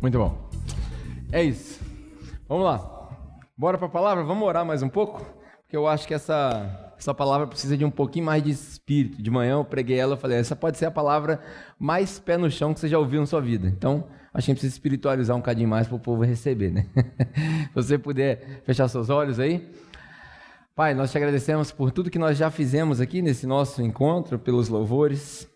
Muito bom. É isso. Vamos lá. Bora para a palavra? Vamos orar mais um pouco? Porque eu acho que essa, essa palavra precisa de um pouquinho mais de espírito. De manhã eu preguei ela e falei: essa pode ser a palavra mais pé no chão que você já ouviu na sua vida. Então, a gente precisa espiritualizar um cadinho mais para o povo receber, né? Se você puder fechar seus olhos aí. Pai, nós te agradecemos por tudo que nós já fizemos aqui nesse nosso encontro, pelos louvores,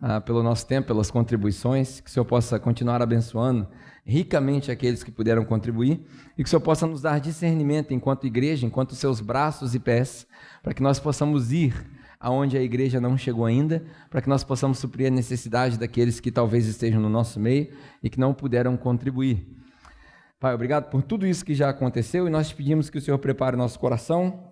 ah, pelo nosso tempo, pelas contribuições, que o Senhor possa continuar abençoando ricamente aqueles que puderam contribuir e que o Senhor possa nos dar discernimento enquanto igreja, enquanto seus braços e pés, para que nós possamos ir aonde a igreja não chegou ainda, para que nós possamos suprir a necessidade daqueles que talvez estejam no nosso meio e que não puderam contribuir. Pai, obrigado por tudo isso que já aconteceu e nós te pedimos que o Senhor prepare o nosso coração,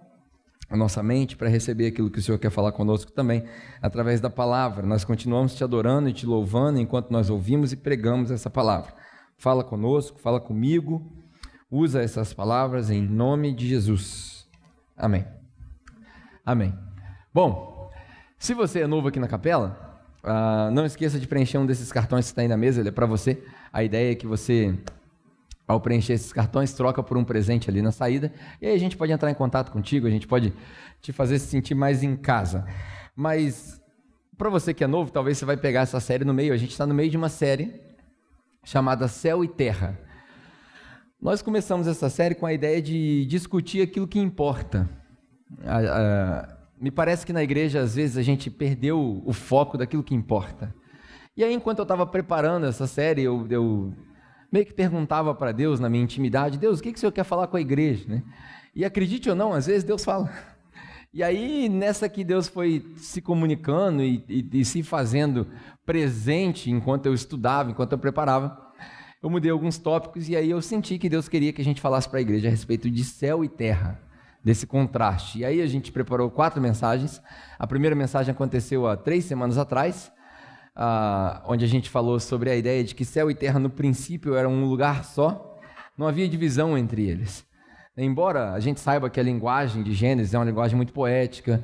a nossa mente para receber aquilo que o Senhor quer falar conosco também, através da palavra. Nós continuamos te adorando e te louvando enquanto nós ouvimos e pregamos essa palavra. Fala conosco, fala comigo, usa essas palavras em nome de Jesus. Amém. Amém. Bom, se você é novo aqui na capela, uh, não esqueça de preencher um desses cartões que está aí na mesa, ele é para você. A ideia é que você ao preencher esses cartões, troca por um presente ali na saída, e aí a gente pode entrar em contato contigo, a gente pode te fazer se sentir mais em casa. Mas para você que é novo, talvez você vai pegar essa série no meio. A gente está no meio de uma série chamada Céu e Terra. Nós começamos essa série com a ideia de discutir aquilo que importa. me parece que na igreja, às vezes, a gente perdeu o foco daquilo que importa. E aí, enquanto eu estava preparando essa série, eu, eu meio que perguntava para Deus na minha intimidade: Deus, o que, que o Senhor quer falar com a igreja? Né? E acredite ou não, às vezes Deus fala. E aí, nessa que Deus foi se comunicando e, e, e se fazendo presente enquanto eu estudava, enquanto eu preparava, eu mudei alguns tópicos e aí eu senti que Deus queria que a gente falasse para a igreja a respeito de céu e terra, desse contraste. E aí a gente preparou quatro mensagens. A primeira mensagem aconteceu há três semanas atrás, ah, onde a gente falou sobre a ideia de que céu e terra no princípio eram um lugar só, não havia divisão entre eles. Embora a gente saiba que a linguagem de Gênesis é uma linguagem muito poética,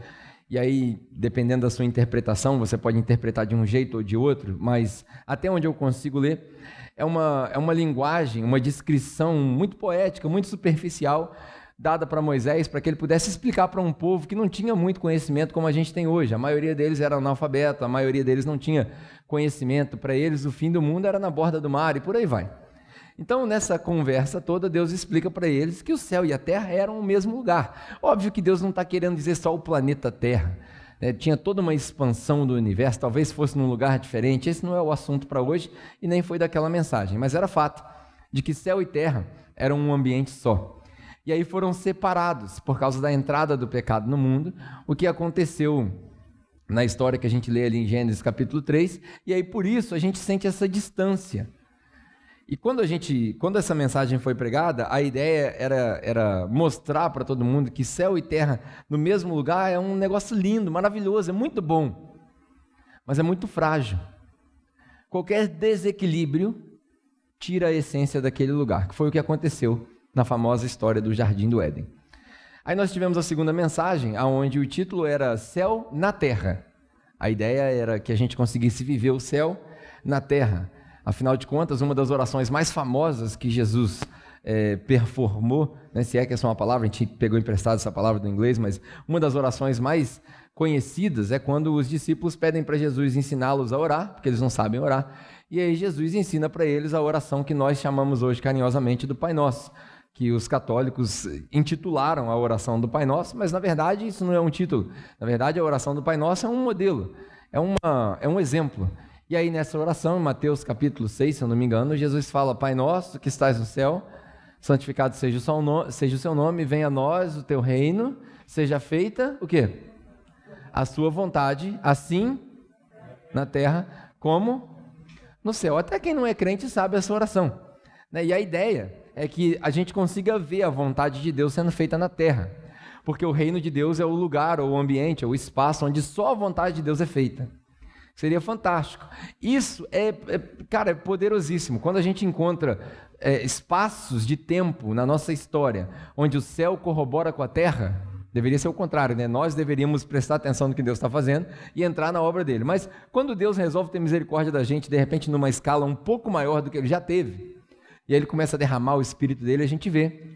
e aí, dependendo da sua interpretação, você pode interpretar de um jeito ou de outro, mas até onde eu consigo ler, é uma, é uma linguagem, uma descrição muito poética, muito superficial, dada para Moisés para que ele pudesse explicar para um povo que não tinha muito conhecimento como a gente tem hoje. A maioria deles era analfabeto, a maioria deles não tinha conhecimento. Para eles, o fim do mundo era na borda do mar e por aí vai. Então, nessa conversa toda, Deus explica para eles que o céu e a terra eram o mesmo lugar. Óbvio que Deus não está querendo dizer só o planeta Terra. É, tinha toda uma expansão do universo, talvez fosse num lugar diferente. Esse não é o assunto para hoje e nem foi daquela mensagem, mas era fato de que céu e terra eram um ambiente só. E aí foram separados por causa da entrada do pecado no mundo, o que aconteceu na história que a gente lê ali em Gênesis capítulo 3, e aí por isso a gente sente essa distância. E quando a gente, quando essa mensagem foi pregada, a ideia era, era mostrar para todo mundo que céu e terra no mesmo lugar é um negócio lindo, maravilhoso, é muito bom, mas é muito frágil. Qualquer desequilíbrio tira a essência daquele lugar, que foi o que aconteceu na famosa história do Jardim do Éden. Aí nós tivemos a segunda mensagem, onde o título era Céu na Terra. A ideia era que a gente conseguisse viver o céu na terra. Afinal de contas, uma das orações mais famosas que Jesus é, performou, né, se é que essa é uma palavra, a gente pegou emprestado essa palavra do inglês, mas uma das orações mais conhecidas é quando os discípulos pedem para Jesus ensiná-los a orar, porque eles não sabem orar, e aí Jesus ensina para eles a oração que nós chamamos hoje carinhosamente do Pai Nosso que os católicos intitularam a oração do Pai Nosso, mas na verdade isso não é um título. Na verdade, a oração do Pai Nosso é um modelo, é, uma, é um exemplo. E aí, nessa oração, em Mateus capítulo 6, se eu não me engano, Jesus fala: Pai nosso que estás no céu, santificado seja o seu nome, venha a nós o teu reino, seja feita o quê? A sua vontade, assim na terra como no céu. Até quem não é crente sabe essa oração. Né? E a ideia é que a gente consiga ver a vontade de Deus sendo feita na terra. Porque o reino de Deus é o lugar, ou o ambiente, ou o espaço onde só a vontade de Deus é feita. Seria fantástico. Isso é, é cara, é poderosíssimo. Quando a gente encontra é, espaços de tempo na nossa história, onde o céu corrobora com a terra, Deveria ser o contrário, né? Nós deveríamos prestar atenção no que Deus está fazendo e entrar na obra dele. Mas quando Deus resolve ter misericórdia da gente, de repente, numa escala um pouco maior do que ele já teve, e aí ele começa a derramar o espírito dele, a gente vê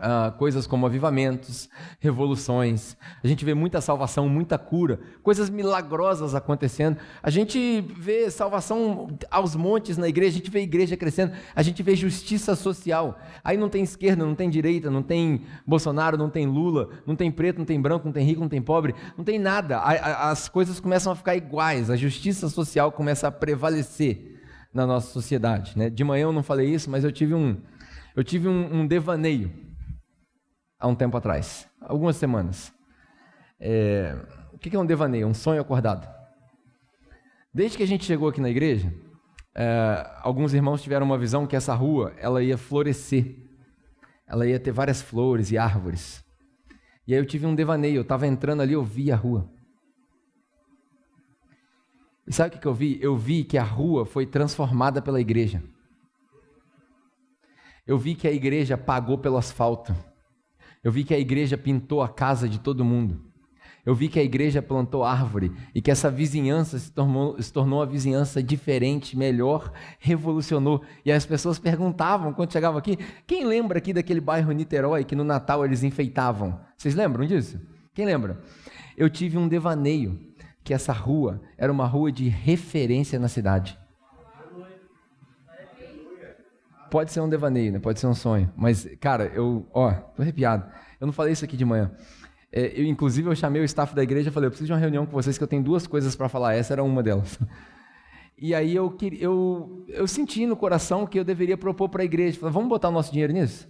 Uh, coisas como avivamentos, revoluções, a gente vê muita salvação, muita cura, coisas milagrosas acontecendo. A gente vê salvação aos montes na igreja, a gente vê a igreja crescendo, a gente vê justiça social. Aí não tem esquerda, não tem direita, não tem Bolsonaro, não tem Lula, não tem preto, não tem branco, não tem rico, não tem pobre, não tem nada. As coisas começam a ficar iguais, a justiça social começa a prevalecer na nossa sociedade. Né? De manhã eu não falei isso, mas eu tive um, eu tive um, um devaneio há um tempo atrás, algumas semanas. É, o que é um devaneio? Um sonho acordado. Desde que a gente chegou aqui na igreja, é, alguns irmãos tiveram uma visão que essa rua ela ia florescer, ela ia ter várias flores e árvores. E aí eu tive um devaneio, eu estava entrando ali, eu vi a rua. E sabe o que eu vi? Eu vi que a rua foi transformada pela igreja. Eu vi que a igreja pagou pelo asfalto. Eu vi que a igreja pintou a casa de todo mundo. Eu vi que a igreja plantou árvore e que essa vizinhança se tornou, se tornou uma vizinhança diferente, melhor, revolucionou. E as pessoas perguntavam quando chegavam aqui: quem lembra aqui daquele bairro Niterói que no Natal eles enfeitavam? Vocês lembram disso? Quem lembra? Eu tive um devaneio que essa rua era uma rua de referência na cidade. Pode ser um devaneio, né? Pode ser um sonho. Mas, cara, eu, ó, tô arrepiado. Eu não falei isso aqui de manhã. É, eu, inclusive, eu chamei o staff da igreja e falei, eu preciso de uma reunião com vocês que eu tenho duas coisas para falar. Essa era uma delas. E aí eu, eu, eu senti no coração que eu deveria propor para a igreja. Vamos botar o nosso dinheiro nisso?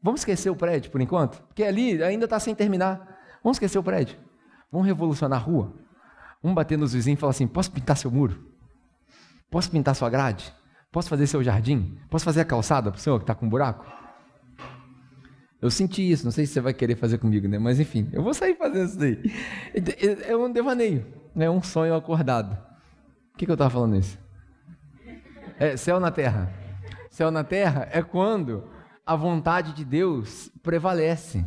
Vamos esquecer o prédio por enquanto? Porque ali ainda está sem terminar. Vamos esquecer o prédio. Vamos revolucionar a rua. Vamos bater nos vizinhos e falar assim: posso pintar seu muro? Posso pintar sua grade? Posso fazer seu jardim? Posso fazer a calçada para o senhor que está com um buraco? Eu senti isso, não sei se você vai querer fazer comigo, né? Mas enfim, eu vou sair fazendo isso daí. É um devaneio, é um sonho acordado. O que, que eu estava falando isso? É céu na terra. Céu na terra é quando a vontade de Deus prevalece.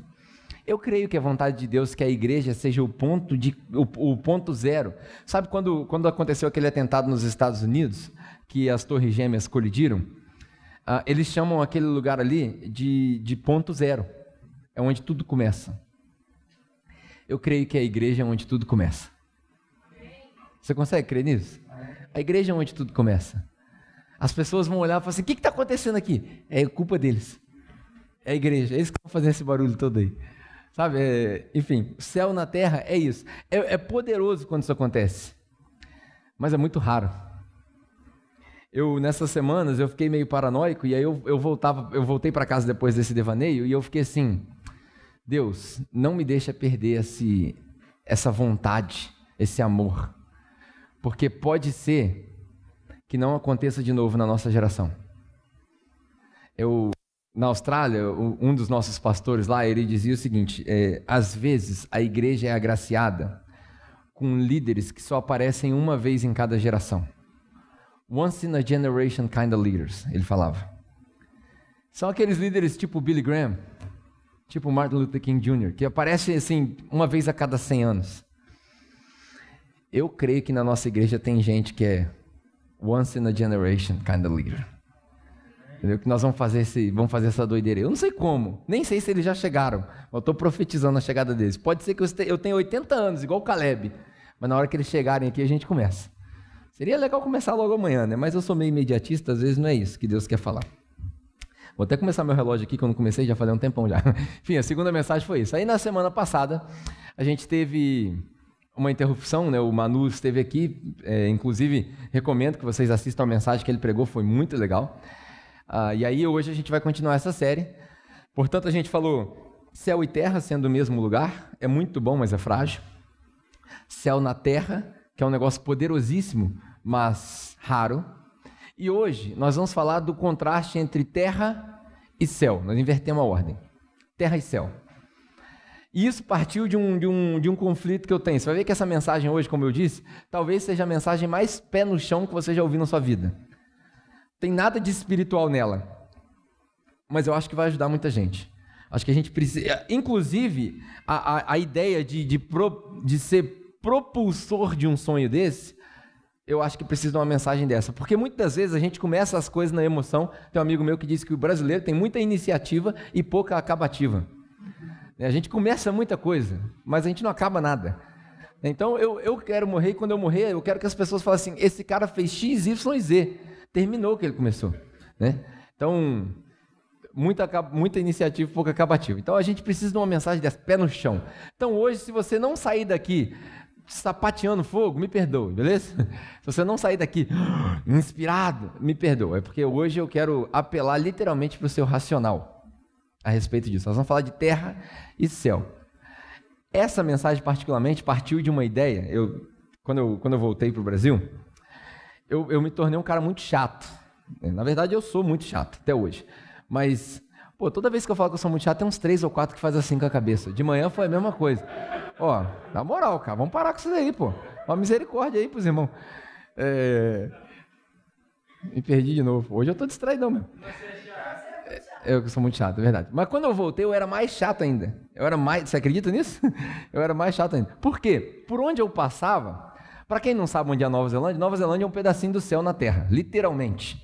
Eu creio que a vontade de Deus que a igreja seja o ponto, de, o, o ponto zero. Sabe quando, quando aconteceu aquele atentado nos Estados Unidos? que as torres gêmeas colidiram, uh, eles chamam aquele lugar ali de, de ponto zero. É onde tudo começa. Eu creio que a igreja é onde tudo começa. Você consegue crer nisso? A igreja é onde tudo começa. As pessoas vão olhar e falar assim: o que está acontecendo aqui? É culpa deles. É a igreja, é eles que estão fazendo esse barulho todo aí. Sabe? É, enfim, céu na terra é isso. É, é poderoso quando isso acontece, mas é muito raro eu nessas semanas eu fiquei meio paranoico e aí eu, eu voltava, eu voltei para casa depois desse devaneio e eu fiquei assim, Deus, não me deixa perder esse, essa vontade, esse amor, porque pode ser que não aconteça de novo na nossa geração. Eu na Austrália, um dos nossos pastores lá, ele dizia o seguinte: é, às vezes a igreja é agraciada com líderes que só aparecem uma vez em cada geração. Once in a generation kind of leaders, ele falava. São aqueles líderes tipo Billy Graham, tipo Martin Luther King Jr., que aparecem assim uma vez a cada 100 anos. Eu creio que na nossa igreja tem gente que é once in a generation kind of leader. Entendeu? Que nós vamos fazer, esse, vamos fazer essa doideira. Eu não sei como, nem sei se eles já chegaram. Eu estou profetizando a chegada deles. Pode ser que eu tenha 80 anos, igual o Caleb. Mas na hora que eles chegarem aqui, a gente começa. Seria legal começar logo amanhã, né? Mas eu sou meio imediatista, às vezes não é isso que Deus quer falar. Vou até começar meu relógio aqui, que eu não comecei, já falei um tempão já. Enfim, a segunda mensagem foi isso. Aí na semana passada, a gente teve uma interrupção, né? O Manu esteve aqui, é, inclusive recomendo que vocês assistam a mensagem que ele pregou, foi muito legal. Ah, e aí hoje a gente vai continuar essa série. Portanto, a gente falou céu e terra sendo o mesmo lugar, é muito bom, mas é frágil. Céu na terra, que é um negócio poderosíssimo, mas raro. E hoje nós vamos falar do contraste entre terra e céu. Nós invertemos a ordem. Terra e céu. E isso partiu de um, de, um, de um conflito que eu tenho. Você vai ver que essa mensagem hoje, como eu disse, talvez seja a mensagem mais pé no chão que você já ouviu na sua vida. Tem nada de espiritual nela. Mas eu acho que vai ajudar muita gente. Acho que a gente precisa. Inclusive, a, a, a ideia de, de, pro, de ser propulsor de um sonho desse, eu acho que precisa de uma mensagem dessa. Porque muitas vezes a gente começa as coisas na emoção. Tem um amigo meu que disse que o brasileiro tem muita iniciativa e pouca acabativa. A gente começa muita coisa, mas a gente não acaba nada. Então eu, eu quero morrer e quando eu morrer, eu quero que as pessoas falem assim: esse cara fez X, Y e Z. Terminou o que ele começou. Né? Então, muita, muita iniciativa, pouca acabativa. Então a gente precisa de uma mensagem dessa, pé no chão. Então hoje, se você não sair daqui sapateando fogo, me perdoe, beleza? Se você não sair daqui inspirado, me perdoe. É porque hoje eu quero apelar literalmente para o seu racional a respeito disso. Nós vamos falar de terra e céu. Essa mensagem, particularmente, partiu de uma ideia. Eu, quando, eu, quando eu voltei para o Brasil, eu, eu me tornei um cara muito chato. Na verdade, eu sou muito chato, até hoje. Mas, pô, toda vez que eu falo que eu sou muito chato, tem uns três ou quatro que fazem assim com a cabeça. De manhã foi a mesma coisa. Ó, na moral, cara, vamos parar com isso daí, pô. Uma misericórdia aí pros irmãos. É... Me perdi de novo. Hoje eu tô distraído, meu. É, eu sou muito chato, é verdade. Mas quando eu voltei, eu era mais chato ainda. Eu era mais. Você acredita nisso? Eu era mais chato ainda. Por quê? Por onde eu passava. Para quem não sabe onde é Nova Zelândia, Nova Zelândia é um pedacinho do céu na Terra, literalmente.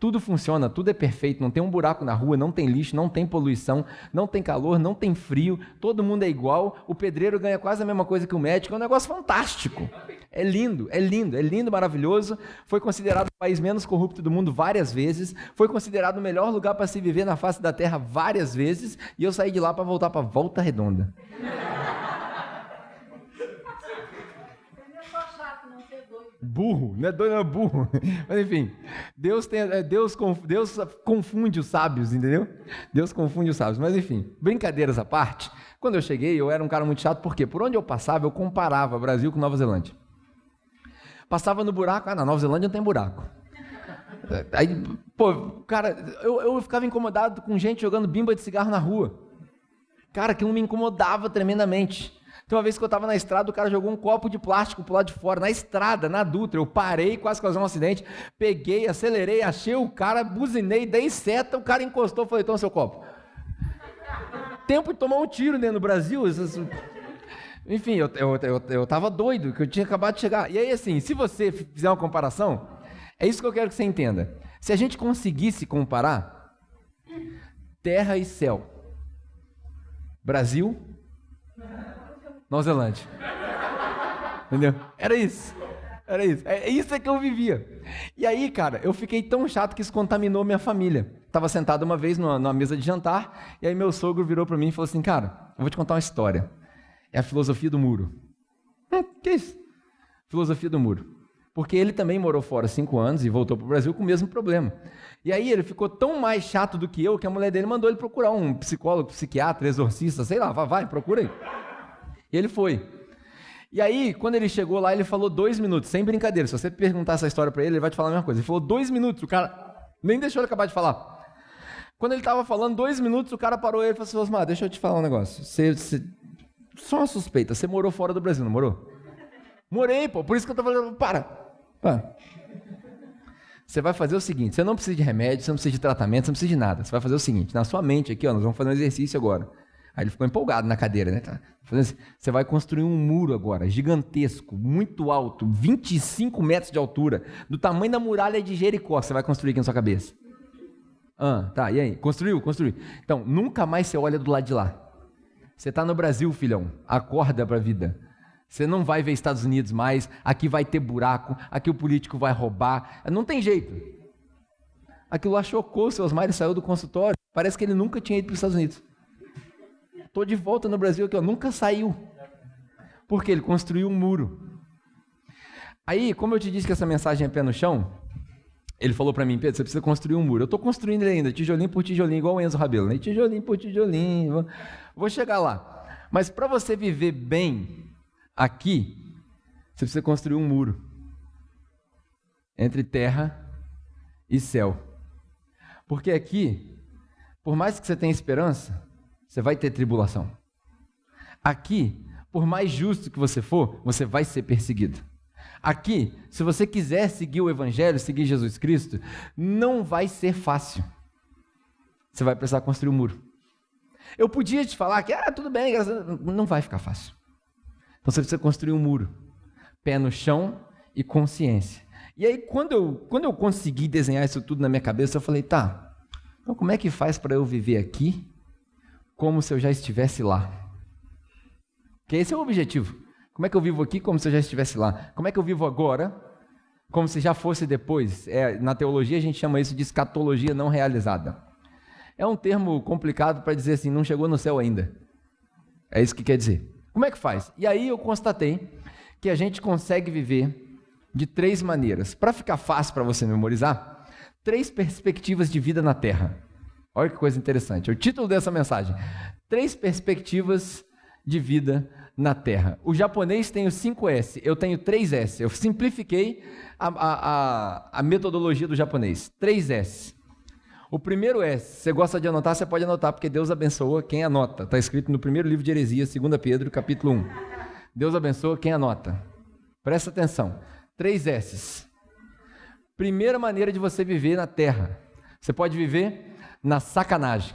Tudo funciona, tudo é perfeito, não tem um buraco na rua, não tem lixo, não tem poluição, não tem calor, não tem frio, todo mundo é igual, o pedreiro ganha quase a mesma coisa que o médico, é um negócio fantástico. É lindo, é lindo, é lindo, maravilhoso. Foi considerado o país menos corrupto do mundo várias vezes, foi considerado o melhor lugar para se viver na face da terra várias vezes, e eu saí de lá para voltar para Volta Redonda. Burro, não é doido, não é burro. Mas enfim, Deus, tem, é, Deus, Deus confunde os sábios, entendeu? Deus confunde os sábios. Mas enfim, brincadeiras à parte, quando eu cheguei, eu era um cara muito chato, porque por onde eu passava, eu comparava Brasil com Nova Zelândia. Passava no buraco, ah, na Nova Zelândia não tem buraco. Aí, pô, cara, eu, eu ficava incomodado com gente jogando bimba de cigarro na rua. Cara, aquilo me incomodava tremendamente. Então, uma vez que eu estava na estrada, o cara jogou um copo de plástico pro lado de fora, na estrada, na Dutra. Eu parei, quase causei um acidente, peguei, acelerei, achei o cara, buzinei, dei seta, o cara encostou, falei, toma seu copo. Tempo de tomar um tiro né, no Brasil. Enfim, eu, eu, eu, eu tava doido, que eu tinha acabado de chegar. E aí, assim, se você fizer uma comparação, é isso que eu quero que você entenda. Se a gente conseguisse comparar terra e céu, Brasil Nova Zelândia. Entendeu? Era isso. Era isso. É isso é que eu vivia. E aí, cara, eu fiquei tão chato que isso contaminou minha família. Tava sentado uma vez numa, numa mesa de jantar, e aí meu sogro virou para mim e falou assim: Cara, eu vou te contar uma história. É a filosofia do muro. Hum, que isso? Filosofia do muro. Porque ele também morou fora cinco anos e voltou para o Brasil com o mesmo problema. E aí ele ficou tão mais chato do que eu que a mulher dele mandou ele procurar um psicólogo, psiquiatra, exorcista, sei lá, vai, vai procura aí. E ele foi. E aí, quando ele chegou lá, ele falou dois minutos, sem brincadeira. Se você perguntar essa história para ele, ele vai te falar a mesma coisa. Ele falou dois minutos, o cara nem deixou ele acabar de falar. Quando ele estava falando dois minutos, o cara parou e ele falou assim: deixa eu te falar um negócio. Você, você... Só uma suspeita, você morou fora do Brasil, não morou? Morei, pô, por isso que eu tô falando. Para! Para. Você vai fazer o seguinte: você não precisa de remédio, você não precisa de tratamento, você não precisa de nada. Você vai fazer o seguinte: na sua mente aqui, ó, nós vamos fazer um exercício agora. Aí ele ficou empolgado na cadeira, né? Tá assim, você vai construir um muro agora, gigantesco, muito alto, 25 metros de altura, do tamanho da muralha de Jericó, você vai construir aqui na sua cabeça. Ah, tá, e aí? Construiu? Construiu. Então, nunca mais você olha do lado de lá. Você está no Brasil, filhão. Acorda para a vida. Você não vai ver Estados Unidos mais. Aqui vai ter buraco. Aqui o político vai roubar. Não tem jeito. Aquilo lá chocou o seu Osmar, ele saiu do consultório. Parece que ele nunca tinha ido para os Estados Unidos. Estou de volta no Brasil aqui, ó, nunca saiu. Porque ele construiu um muro. Aí, como eu te disse que essa mensagem é pé no chão, ele falou para mim, Pedro, você precisa construir um muro. Eu estou construindo ele ainda, tijolinho por tijolinho, igual o Enzo Rabelo, né? Tijolinho por tijolinho. Vou chegar lá. Mas para você viver bem aqui, você precisa construir um muro entre terra e céu. Porque aqui, por mais que você tenha esperança, você vai ter tribulação. Aqui, por mais justo que você for, você vai ser perseguido. Aqui, se você quiser seguir o Evangelho, seguir Jesus Cristo, não vai ser fácil. Você vai precisar construir um muro. Eu podia te falar que, ah, tudo bem, não vai ficar fácil. Então você precisa construir um muro. Pé no chão e consciência. E aí, quando eu, quando eu consegui desenhar isso tudo na minha cabeça, eu falei, tá, então como é que faz para eu viver aqui como se eu já estivesse lá? Que esse é o objetivo. Como é que eu vivo aqui como se eu já estivesse lá? Como é que eu vivo agora como se já fosse depois? É, na teologia a gente chama isso de escatologia não realizada. É um termo complicado para dizer assim, não chegou no céu ainda. É isso que quer dizer. Como é que faz? E aí eu constatei que a gente consegue viver de três maneiras. Para ficar fácil para você memorizar, três perspectivas de vida na Terra. Olha que coisa interessante. O título dessa mensagem: Três perspectivas de vida na Terra. O japonês tem o 5S, eu tenho 3S. Eu simplifiquei a, a, a, a metodologia do japonês. 3S. O primeiro S, você gosta de anotar, você pode anotar, porque Deus abençoa quem anota. Está escrito no primeiro livro de Heresias, 2 Pedro, capítulo 1. Deus abençoa quem anota. Presta atenção. Três S's. Primeira maneira de você viver na terra. Você pode viver na sacanagem.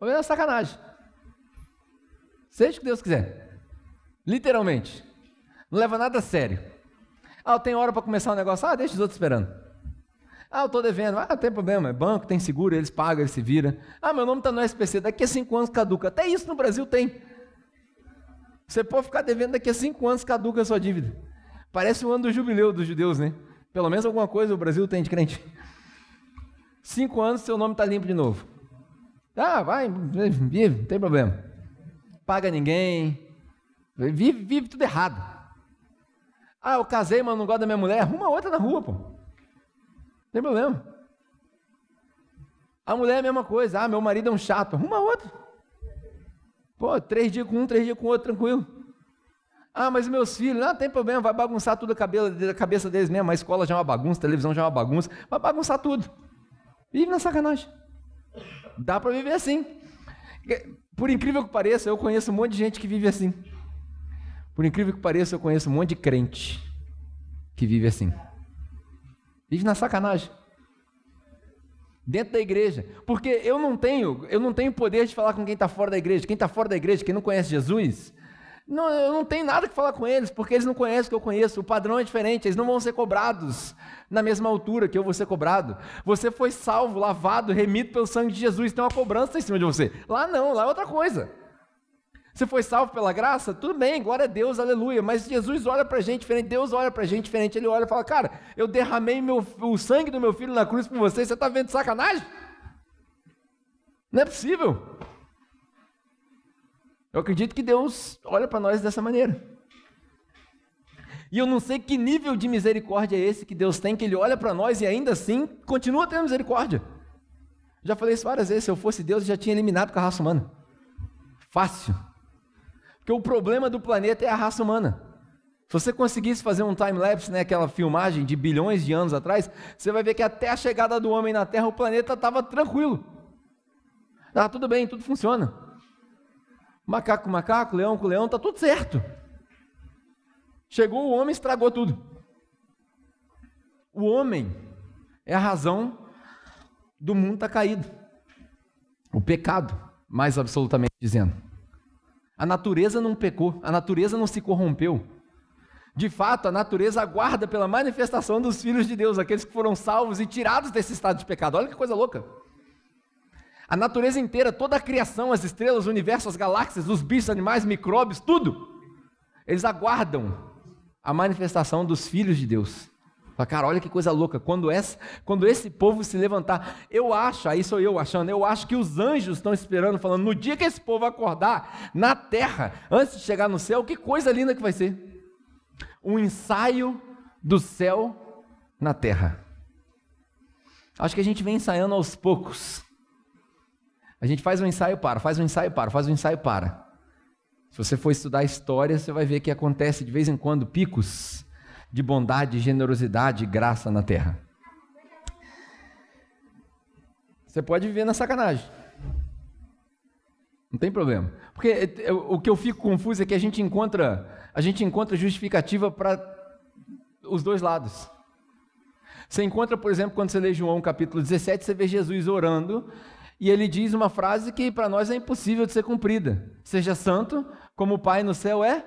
Ou na sacanagem. Seja o que Deus quiser. Literalmente. Não leva nada a sério. Ah, eu tenho hora para começar um negócio. Ah, deixa os outros esperando. Ah, eu estou devendo. Ah, tem problema. É banco, tem seguro, eles pagam, eles se viram. Ah, meu nome está no SPC. Daqui a cinco anos caduca. Até isso no Brasil tem. Você pode ficar devendo daqui a cinco anos, caduca a sua dívida. Parece o ano do jubileu dos judeus, né? Pelo menos alguma coisa o Brasil tem de crente. Cinco anos, seu nome está limpo de novo. Ah, vai, vive, não tem problema. Paga ninguém, vive, vive tudo errado. Ah, eu casei, mas não gosto da minha mulher, arruma outra na rua, pô. Não tem problema. A mulher é a mesma coisa. Ah, meu marido é um chato, arruma outra. Pô, três dias com um, três dias com outro, tranquilo. Ah, mas meus filhos, não tem problema, vai bagunçar tudo a cabeça, cabeça deles mesmo. A escola já é uma bagunça, a televisão já é uma bagunça, vai bagunçar tudo. Vive na sacanagem. Dá para viver assim. Por incrível que pareça, eu conheço um monte de gente que vive assim. Por incrível que pareça, eu conheço um monte de crente que vive assim. Vive na sacanagem dentro da igreja, porque eu não tenho, eu não tenho poder de falar com quem está fora da igreja. Quem está fora da igreja, quem não conhece Jesus, não, eu não tenho nada que falar com eles, porque eles não conhecem o que eu conheço. O padrão é diferente, eles não vão ser cobrados na mesma altura que eu vou ser cobrado. Você foi salvo, lavado, remido pelo sangue de Jesus, tem uma cobrança em cima de você. Lá não, lá é outra coisa. Você foi salvo pela graça? Tudo bem, glória a Deus, aleluia. Mas Jesus olha para a gente diferente, Deus olha para a gente diferente. Ele olha e fala: Cara, eu derramei meu, o sangue do meu filho na cruz por você, você está vendo sacanagem? Não é possível. Eu acredito que Deus olha para nós dessa maneira. E eu não sei que nível de misericórdia é esse que Deus tem, que Ele olha para nós e ainda assim continua tendo misericórdia. Já falei isso várias vezes: se eu fosse Deus, eu já tinha eliminado com a raça humana. Fácil. Porque o problema do planeta é a raça humana. Se você conseguisse fazer um time-lapse, né, aquela filmagem de bilhões de anos atrás, você vai ver que até a chegada do homem na Terra, o planeta estava tranquilo. Estava tudo bem, tudo funciona. Macaco com macaco, leão com leão, está tudo certo. Chegou o homem, estragou tudo. O homem é a razão do mundo estar tá caído. O pecado, mais absolutamente dizendo. A natureza não pecou, a natureza não se corrompeu. De fato, a natureza aguarda pela manifestação dos filhos de Deus, aqueles que foram salvos e tirados desse estado de pecado. Olha que coisa louca. A natureza inteira, toda a criação, as estrelas, o universo, as galáxias, os bichos, animais, micróbios, tudo, eles aguardam a manifestação dos filhos de Deus. Fala, cara, olha que coisa louca. Quando esse, quando esse povo se levantar, eu acho, aí sou eu achando, eu acho que os anjos estão esperando, falando, no dia que esse povo acordar na terra, antes de chegar no céu, que coisa linda que vai ser. Um ensaio do céu na terra. Acho que a gente vem ensaiando aos poucos. A gente faz um ensaio para, faz um ensaio para, faz um ensaio para. Se você for estudar história, você vai ver que acontece de vez em quando picos de bondade, generosidade e graça na terra. Você pode viver na sacanagem. Não tem problema. Porque o que eu fico confuso é que a gente encontra, a gente encontra justificativa para os dois lados. Você encontra, por exemplo, quando você lê João capítulo 17, você vê Jesus orando E ele diz uma frase que para nós é impossível de ser cumprida: Seja santo, como o Pai no céu é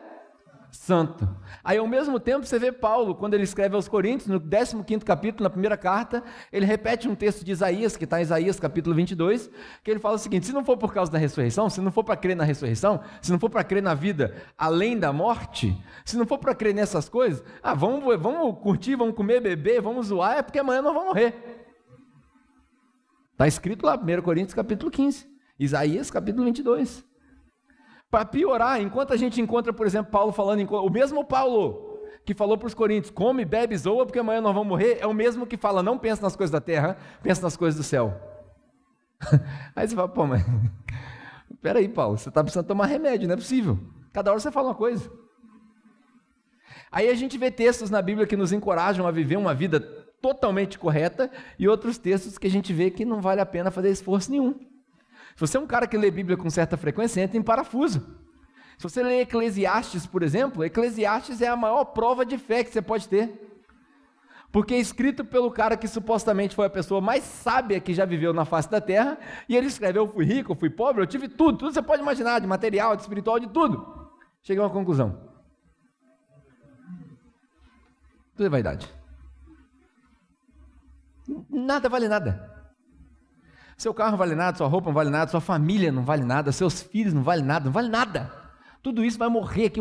santo. Aí, ao mesmo tempo, você vê Paulo, quando ele escreve aos Coríntios, no 15 capítulo, na primeira carta, ele repete um texto de Isaías, que está em Isaías capítulo 22, que ele fala o seguinte: se não for por causa da ressurreição, se não for para crer na ressurreição, se não for para crer na vida além da morte, se não for para crer nessas coisas, ah, vamos, vamos curtir, vamos comer, beber, vamos zoar, é porque amanhã nós vamos morrer. Está escrito lá, 1 Coríntios capítulo 15, Isaías capítulo 22. Para piorar, enquanto a gente encontra, por exemplo, Paulo falando, o mesmo Paulo que falou para os coríntios, come, bebe, zoa, porque amanhã nós vamos morrer, é o mesmo que fala, não pensa nas coisas da terra, pensa nas coisas do céu. Aí você fala, pô, mas peraí, Paulo, você está precisando tomar remédio, não é possível. Cada hora você fala uma coisa. Aí a gente vê textos na Bíblia que nos encorajam a viver uma vida totalmente correta e outros textos que a gente vê que não vale a pena fazer esforço nenhum. Se você é um cara que lê Bíblia com certa frequência, entra em parafuso. Se você lê Eclesiastes, por exemplo, Eclesiastes é a maior prova de fé que você pode ter. Porque é escrito pelo cara que supostamente foi a pessoa mais sábia que já viveu na face da terra, e ele escreveu: Eu fui rico, eu fui pobre, eu tive tudo, tudo você pode imaginar, de material, de espiritual, de tudo. Cheguei a uma conclusão. Tudo é vaidade. Nada vale nada. Seu carro não vale nada, sua roupa não vale nada, sua família não vale nada, seus filhos não vale nada, não vale nada. Tudo isso vai morrer aqui.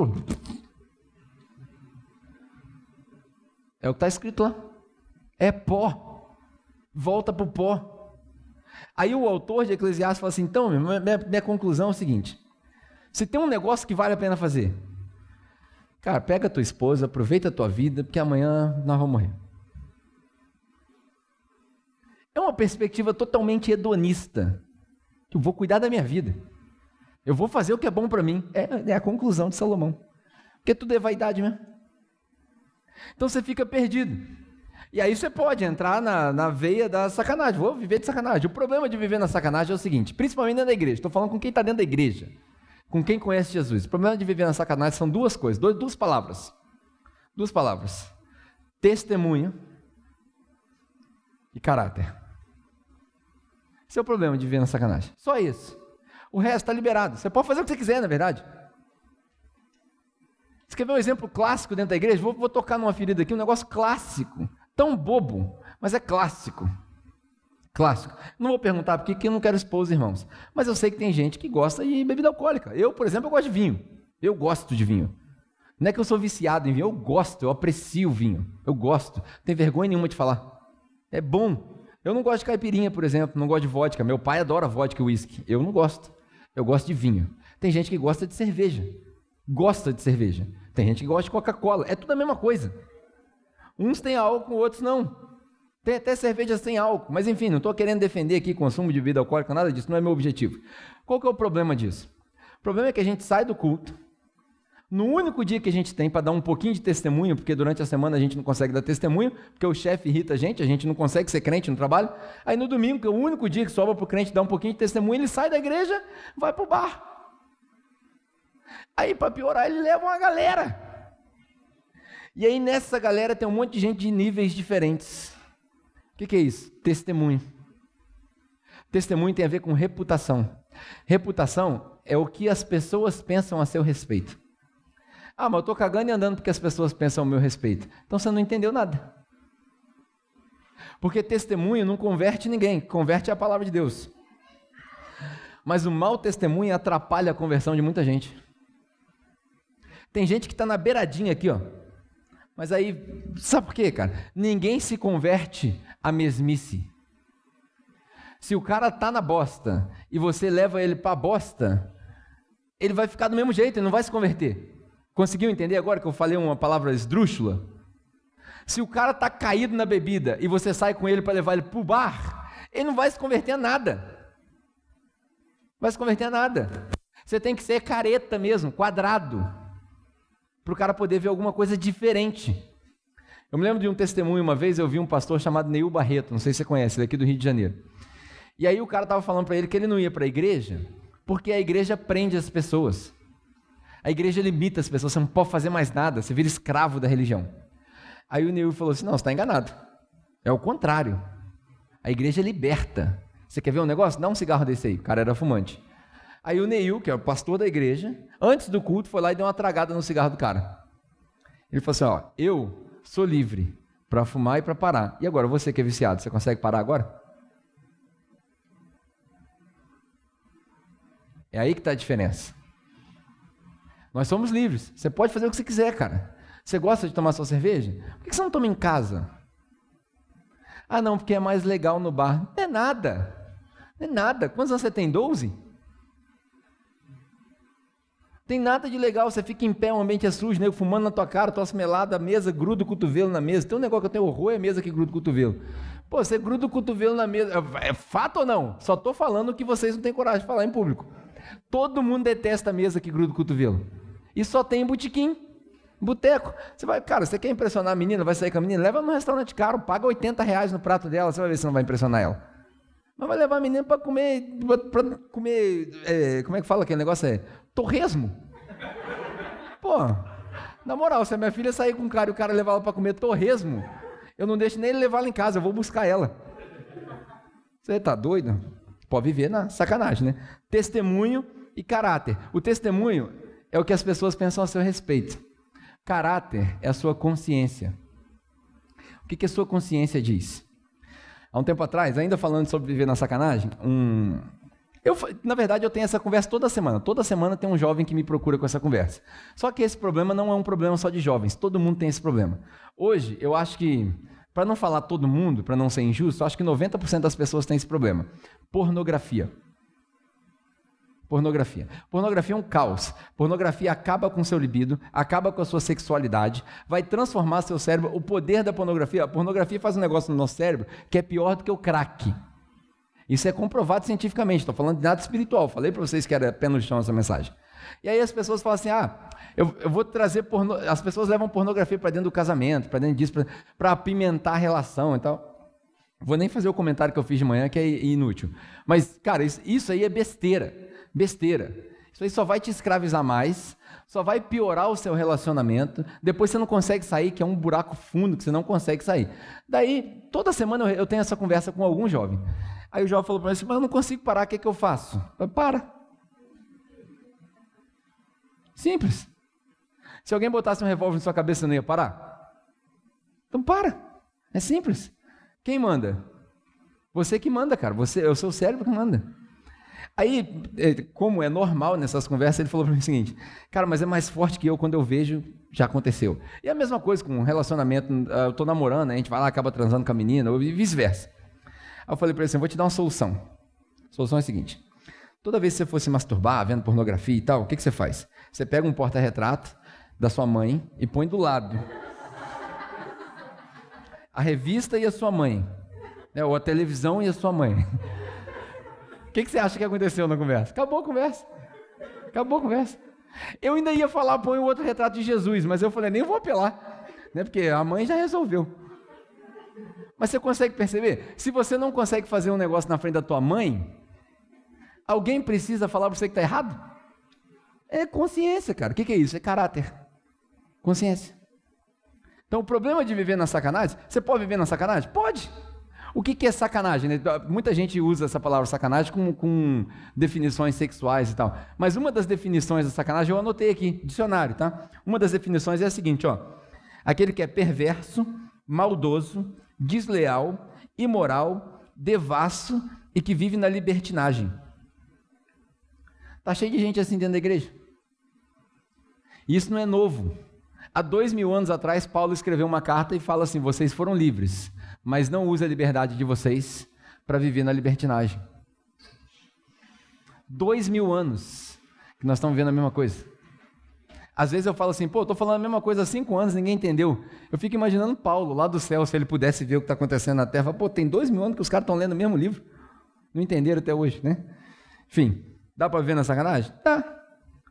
É o que está escrito lá. É pó. Volta para o pó. Aí o autor de Eclesiastes fala assim: então, minha, minha conclusão é o seguinte: se tem um negócio que vale a pena fazer, cara, pega a tua esposa, aproveita a tua vida, porque amanhã nós vamos morrer. É uma perspectiva totalmente hedonista. Eu vou cuidar da minha vida. Eu vou fazer o que é bom para mim. É, é, a conclusão de Salomão. Porque tudo é vaidade mesmo. Então você fica perdido. E aí você pode entrar na, na veia da sacanagem. Vou viver de sacanagem. O problema de viver na sacanagem é o seguinte: principalmente dentro da igreja. Estou falando com quem está dentro da igreja. Com quem conhece Jesus. O problema de viver na sacanagem são duas coisas, duas, duas palavras. Duas palavras: testemunho e caráter. Esse é problema de viver na sacanagem. Só isso. O resto está liberado. Você pode fazer o que você quiser, na verdade. Você quer ver um exemplo clássico dentro da igreja? Vou, vou tocar numa ferida aqui, um negócio clássico. Tão bobo, mas é clássico. Clássico. Não vou perguntar porque que eu não quero expor os irmãos. Mas eu sei que tem gente que gosta de bebida alcoólica. Eu, por exemplo, eu gosto de vinho. Eu gosto de vinho. Não é que eu sou viciado em vinho, eu gosto, eu aprecio o vinho. Eu gosto. Não tem vergonha nenhuma de falar. É bom. Eu não gosto de caipirinha, por exemplo, não gosto de vodka. Meu pai adora vodka e uísque. Eu não gosto. Eu gosto de vinho. Tem gente que gosta de cerveja. Gosta de cerveja. Tem gente que gosta de Coca-Cola. É tudo a mesma coisa. Uns têm álcool, outros não. Tem até cerveja sem álcool. Mas enfim, não estou querendo defender aqui consumo de bebida alcoólica, nada disso. Não é meu objetivo. Qual que é o problema disso? O problema é que a gente sai do culto, no único dia que a gente tem para dar um pouquinho de testemunho, porque durante a semana a gente não consegue dar testemunho, porque o chefe irrita a gente, a gente não consegue ser crente no trabalho. Aí no domingo, que é o único dia que sobra para o crente dar um pouquinho de testemunho, ele sai da igreja, vai para o bar. Aí, para piorar, ele leva uma galera. E aí nessa galera tem um monte de gente de níveis diferentes. O que, que é isso? Testemunho. Testemunho tem a ver com reputação. Reputação é o que as pessoas pensam a seu respeito. Ah, mas eu estou cagando e andando porque as pessoas pensam ao meu respeito. Então você não entendeu nada. Porque testemunho não converte ninguém, converte a palavra de Deus. Mas o mau testemunho atrapalha a conversão de muita gente. Tem gente que está na beiradinha aqui, ó. Mas aí, sabe por quê, cara? Ninguém se converte à mesmice. Se o cara tá na bosta e você leva ele para a bosta, ele vai ficar do mesmo jeito, ele não vai se converter. Conseguiu entender agora que eu falei uma palavra esdrúxula? Se o cara está caído na bebida e você sai com ele para levar ele para o bar, ele não vai se converter a nada. Não vai se converter a nada. Você tem que ser careta mesmo, quadrado, para o cara poder ver alguma coisa diferente. Eu me lembro de um testemunho uma vez, eu vi um pastor chamado Neil Barreto, não sei se você conhece, ele é aqui do Rio de Janeiro. E aí o cara estava falando para ele que ele não ia para a igreja, porque a igreja prende as pessoas. A igreja limita as pessoas, você não pode fazer mais nada, você vira escravo da religião. Aí o Neil falou assim: não, você está enganado. É o contrário. A igreja liberta. Você quer ver um negócio? Dá um cigarro desse aí. O cara era fumante. Aí o Neil, que é o pastor da igreja, antes do culto, foi lá e deu uma tragada no cigarro do cara. Ele falou assim: Ó, eu sou livre para fumar e para parar. E agora, você que é viciado, você consegue parar agora? É aí que está a diferença. Nós somos livres. Você pode fazer o que você quiser, cara. Você gosta de tomar sua cerveja? Por que você não toma em casa? Ah, não, porque é mais legal no bar. Não é nada. Não é nada. Quantos anos você tem? 12? Tem nada de legal, você fica em pé, o ambiente é sujo, nego fumando na tua cara, tosse melada, a mesa, gruda o cotovelo na mesa. Tem um negócio que eu tenho horror, é a mesa que gruda o cotovelo. Pô, você gruda o cotovelo na mesa. É fato ou não? Só estou falando que vocês não têm coragem de falar em público. Todo mundo detesta a mesa que gruda o cotovelo. E só tem botiquim, boteco. Você vai, cara, você quer impressionar a menina, vai sair com a menina, leva no restaurante caro, paga 80 reais no prato dela, você vai ver se não vai impressionar ela. Mas vai levar a menina para comer, para comer, é, como é que fala aquele negócio? É torresmo. Pô, na moral, se a minha filha sair com um cara e o cara levar ela para comer torresmo, eu não deixo nem ele levar ela em casa, eu vou buscar ela. Você tá doido? Pode viver na sacanagem, né? Testemunho e caráter. O testemunho é o que as pessoas pensam a seu respeito. Caráter é a sua consciência. O que, que a sua consciência diz? Há um tempo atrás, ainda falando sobre viver na sacanagem, um, eu, na verdade, eu tenho essa conversa toda semana. Toda semana tem um jovem que me procura com essa conversa. Só que esse problema não é um problema só de jovens. Todo mundo tem esse problema. Hoje, eu acho que, para não falar todo mundo, para não ser injusto, acho que 90% das pessoas têm esse problema. Pornografia. Pornografia. Pornografia é um caos. Pornografia acaba com seu libido, acaba com a sua sexualidade, vai transformar seu cérebro. O poder da pornografia, a pornografia faz um negócio no nosso cérebro que é pior do que o crack. Isso é comprovado cientificamente, estou falando de nada espiritual. Falei para vocês que era pé no chão essa mensagem. E aí as pessoas falam assim: ah, eu, eu vou trazer porno... As pessoas levam pornografia para dentro do casamento, para dentro disso, para apimentar a relação e tal. Vou nem fazer o comentário que eu fiz de manhã, que é inútil. Mas, cara, isso, isso aí é besteira. Besteira. Isso aí só vai te escravizar mais, só vai piorar o seu relacionamento. Depois você não consegue sair, que é um buraco fundo que você não consegue sair. Daí, toda semana eu tenho essa conversa com algum jovem. Aí o jovem falou para mim assim: Mas eu não consigo parar, o que, é que eu faço? Eu, para. Simples. Se alguém botasse um revólver na sua cabeça, você não ia parar? Então para. É simples. Quem manda? Você que manda, cara. Você, é o cérebro que manda. Aí, é, como é normal nessas conversas, ele falou para mim o seguinte: Cara, mas é mais forte que eu quando eu vejo, já aconteceu. E a mesma coisa com relacionamento, eu estou namorando, a gente vai lá, acaba transando com a menina, ou vice-versa. Aí eu falei para ele assim: vou te dar uma solução. A solução é a seguinte: toda vez que você for se masturbar, vendo pornografia e tal, o que, que você faz? Você pega um porta-retrato da sua mãe e põe do lado. A revista e a sua mãe. Né, ou a televisão e a sua mãe. O que, que você acha que aconteceu na conversa? Acabou a conversa. Acabou a conversa. Eu ainda ia falar, põe o outro retrato de Jesus, mas eu falei, nem vou apelar. Né, porque a mãe já resolveu. Mas você consegue perceber? Se você não consegue fazer um negócio na frente da tua mãe, alguém precisa falar para você que está errado? É consciência, cara. O que, que é isso? É caráter. Consciência. Então o problema de viver na sacanagem, você pode viver na sacanagem? Pode. O que, que é sacanagem? Né? Muita gente usa essa palavra sacanagem com, com, definições sexuais e tal. Mas uma das definições da sacanagem eu anotei aqui, dicionário, tá? Uma das definições é a seguinte, ó. Aquele que é perverso, maldoso, desleal, imoral, devasso e que vive na libertinagem. Está cheio de gente assim dentro da igreja. Isso não é novo. Há dois mil anos atrás, Paulo escreveu uma carta e fala assim: vocês foram livres, mas não use a liberdade de vocês para viver na libertinagem. Dois mil anos que nós estamos vendo a mesma coisa. Às vezes eu falo assim, pô, estou falando a mesma coisa há cinco anos, ninguém entendeu. Eu fico imaginando Paulo lá do céu, se ele pudesse ver o que está acontecendo na terra. Pô, tem dois mil anos que os caras estão lendo o mesmo livro. Não entenderam até hoje, né? Enfim, dá para ver na sacanagem? Dá.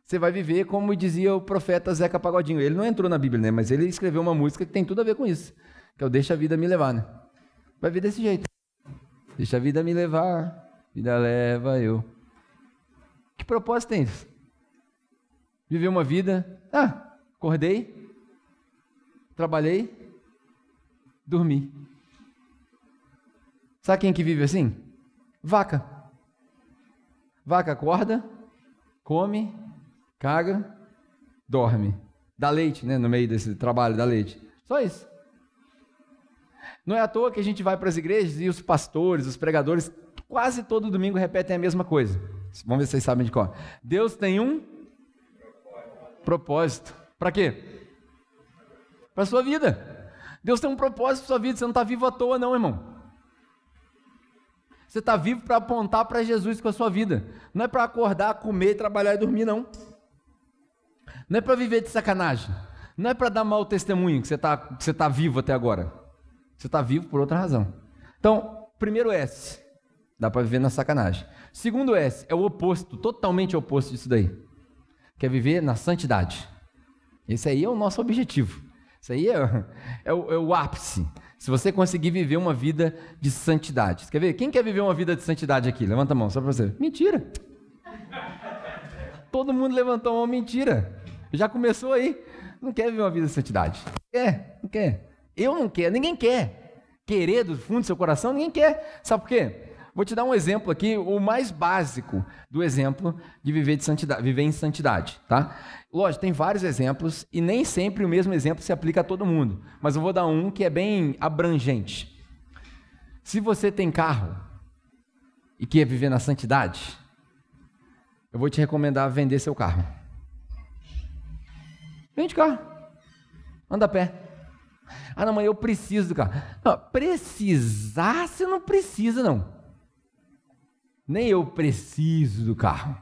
Você vai viver como dizia o profeta Zeca Pagodinho. Ele não entrou na Bíblia, né? Mas ele escreveu uma música que tem tudo a ver com isso. Que é o Deixa a Vida Me Levar, né? Vai ver desse jeito. Deixa a vida me levar, vida leva eu. Que propósito tem isso? Viver uma vida, ah, acordei, trabalhei, dormi. Sabe quem que vive assim? Vaca. Vaca acorda, come, caga, dorme. Dá leite, né? No meio desse trabalho, dá leite. Só isso. Não é à toa que a gente vai para as igrejas e os pastores, os pregadores, quase todo domingo repetem a mesma coisa. Vamos ver se vocês sabem de qual. Deus tem um propósito. Para quê? Para sua vida. Deus tem um propósito para sua vida. Você não está vivo à toa, não, irmão. Você está vivo para apontar para Jesus com a sua vida. Não é para acordar, comer, trabalhar e dormir, não. Não é para viver de sacanagem. Não é para dar mau testemunho que você está tá vivo até agora. Você está vivo por outra razão. Então, primeiro S, dá para viver na sacanagem. Segundo S, é o oposto, totalmente oposto disso daí. Quer viver na santidade. Esse aí é o nosso objetivo. Isso aí é, é, o, é o ápice. Se você conseguir viver uma vida de santidade. Quer ver? Quem quer viver uma vida de santidade aqui? Levanta a mão, só para você. Mentira. Todo mundo levantou uma mentira. Já começou aí. Não quer viver uma vida de santidade. Quer? Não quer. Eu não quero, ninguém quer. Querer do fundo do seu coração, ninguém quer. Sabe por quê? Vou te dar um exemplo aqui, o mais básico do exemplo de viver, de santidade, viver em santidade, tá? Lógico, tem vários exemplos e nem sempre o mesmo exemplo se aplica a todo mundo, mas eu vou dar um que é bem abrangente. Se você tem carro e quer viver na santidade, eu vou te recomendar vender seu carro. Vende carro. Anda a pé. Ah, não, mas eu preciso do carro. Não, precisar, você não precisa, não. Nem eu preciso do carro.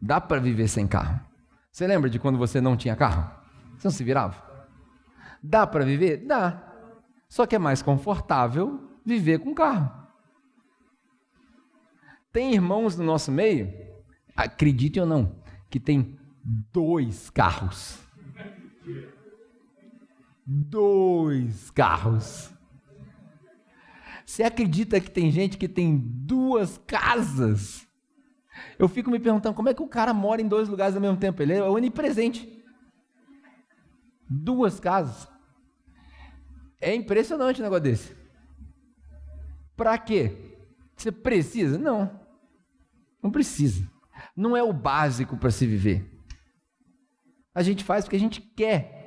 Dá para viver sem carro. Você lembra de quando você não tinha carro? Você não se virava? Dá para viver? Dá. Só que é mais confortável viver com carro. Tem irmãos no nosso meio, acredite ou não, que tem dois carros. Dois carros. Você acredita que tem gente que tem duas casas? Eu fico me perguntando como é que o cara mora em dois lugares ao mesmo tempo. Ele é onipresente. Duas casas. É impressionante um negócio desse. Para quê? Você precisa? Não. Não precisa. Não é o básico para se viver. A gente faz porque a gente quer.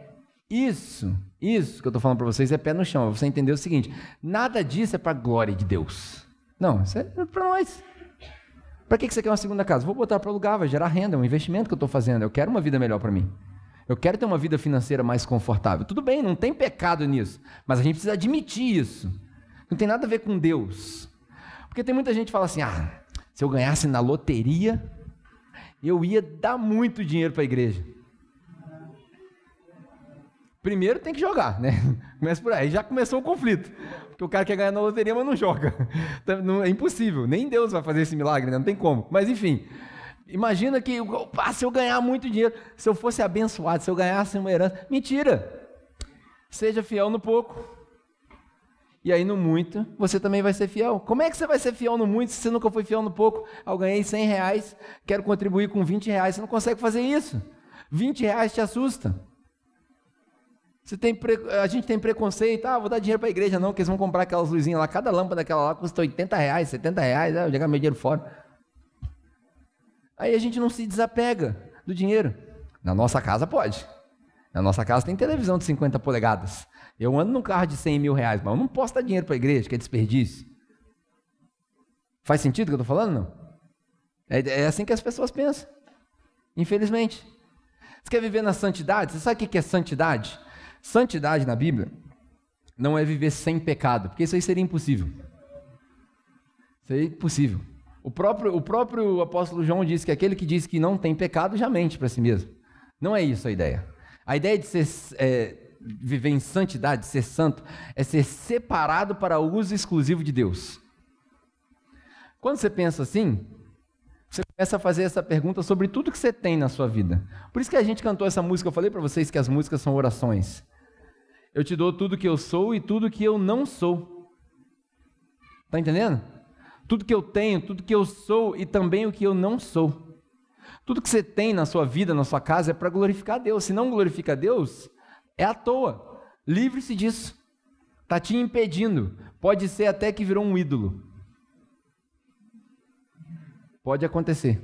Isso, isso que eu estou falando para vocês é pé no chão. Você entender o seguinte: nada disso é para a glória de Deus. Não, isso é para nós. Para que você quer uma segunda casa? Vou botar para alugar, vai gerar renda, é um investimento que eu estou fazendo. Eu quero uma vida melhor para mim. Eu quero ter uma vida financeira mais confortável. Tudo bem, não tem pecado nisso, mas a gente precisa admitir isso. Não tem nada a ver com Deus. Porque tem muita gente que fala assim: ah, se eu ganhasse na loteria, eu ia dar muito dinheiro para a igreja. Primeiro tem que jogar, né? Começa por aí. Já começou o conflito. Porque o cara quer ganhar na loteria, mas não joga. Então, é impossível. Nem Deus vai fazer esse milagre, né? Não tem como. Mas enfim. Imagina que ah, se eu ganhar muito dinheiro, se eu fosse abençoado, se eu ganhasse uma herança. Mentira! Seja fiel no pouco. E aí no muito, você também vai ser fiel. Como é que você vai ser fiel no muito se você nunca foi fiel no pouco? Eu ganhei 100 reais, quero contribuir com 20 reais. Você não consegue fazer isso. 20 reais te assusta. Você tem pre... A gente tem preconceito, ah, vou dar dinheiro para a igreja, não, que eles vão comprar aquelas luzinhas lá, cada lâmpada daquela lá custa 80 reais, 70 reais, ah, eu jogar meu dinheiro fora. Aí a gente não se desapega do dinheiro. Na nossa casa pode. Na nossa casa tem televisão de 50 polegadas. Eu ando num carro de 100 mil reais, mas eu não posso dar dinheiro para a igreja, que é desperdício. Faz sentido o que eu estou falando? Não? É, é assim que as pessoas pensam. Infelizmente. Você quer viver na santidade? Você sabe o que é santidade? Santidade na Bíblia não é viver sem pecado, porque isso aí seria impossível. Aí é impossível. O próprio, o próprio apóstolo João diz que aquele que diz que não tem pecado já mente para si mesmo. Não é isso a ideia. A ideia de ser, é, viver em santidade, ser santo, é ser separado para o uso exclusivo de Deus. Quando você pensa assim, você começa a fazer essa pergunta sobre tudo que você tem na sua vida. Por isso que a gente cantou essa música. Eu falei para vocês que as músicas são orações. Eu te dou tudo que eu sou e tudo que eu não sou. Está entendendo? Tudo que eu tenho, tudo que eu sou e também o que eu não sou. Tudo que você tem na sua vida, na sua casa, é para glorificar Deus. Se não glorifica Deus, é à toa. Livre-se disso. Está te impedindo. Pode ser até que virou um ídolo. Pode acontecer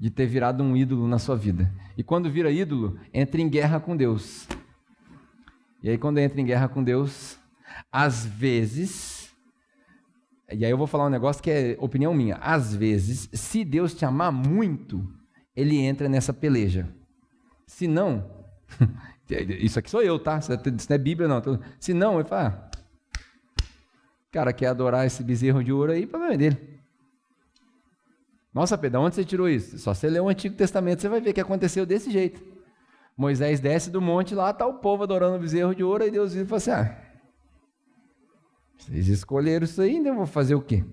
de ter virado um ídolo na sua vida. E quando vira ídolo, entra em guerra com Deus. E aí, quando entra em guerra com Deus, às vezes. E aí eu vou falar um negócio que é opinião minha. Às vezes, se Deus te amar muito, ele entra nessa peleja. Se não, isso aqui sou eu, tá? Isso não é Bíblia, não. Se não, ele fala, ah, cara quer adorar esse bezerro de ouro aí, problema dele. Nossa, Pedro, onde você tirou isso? Só você ler o Antigo Testamento, você vai ver que aconteceu desse jeito. Moisés desce do monte, lá está o povo adorando o bezerro de ouro, e Deus fala assim: ah, vocês escolheram isso ainda eu vou fazer o quê?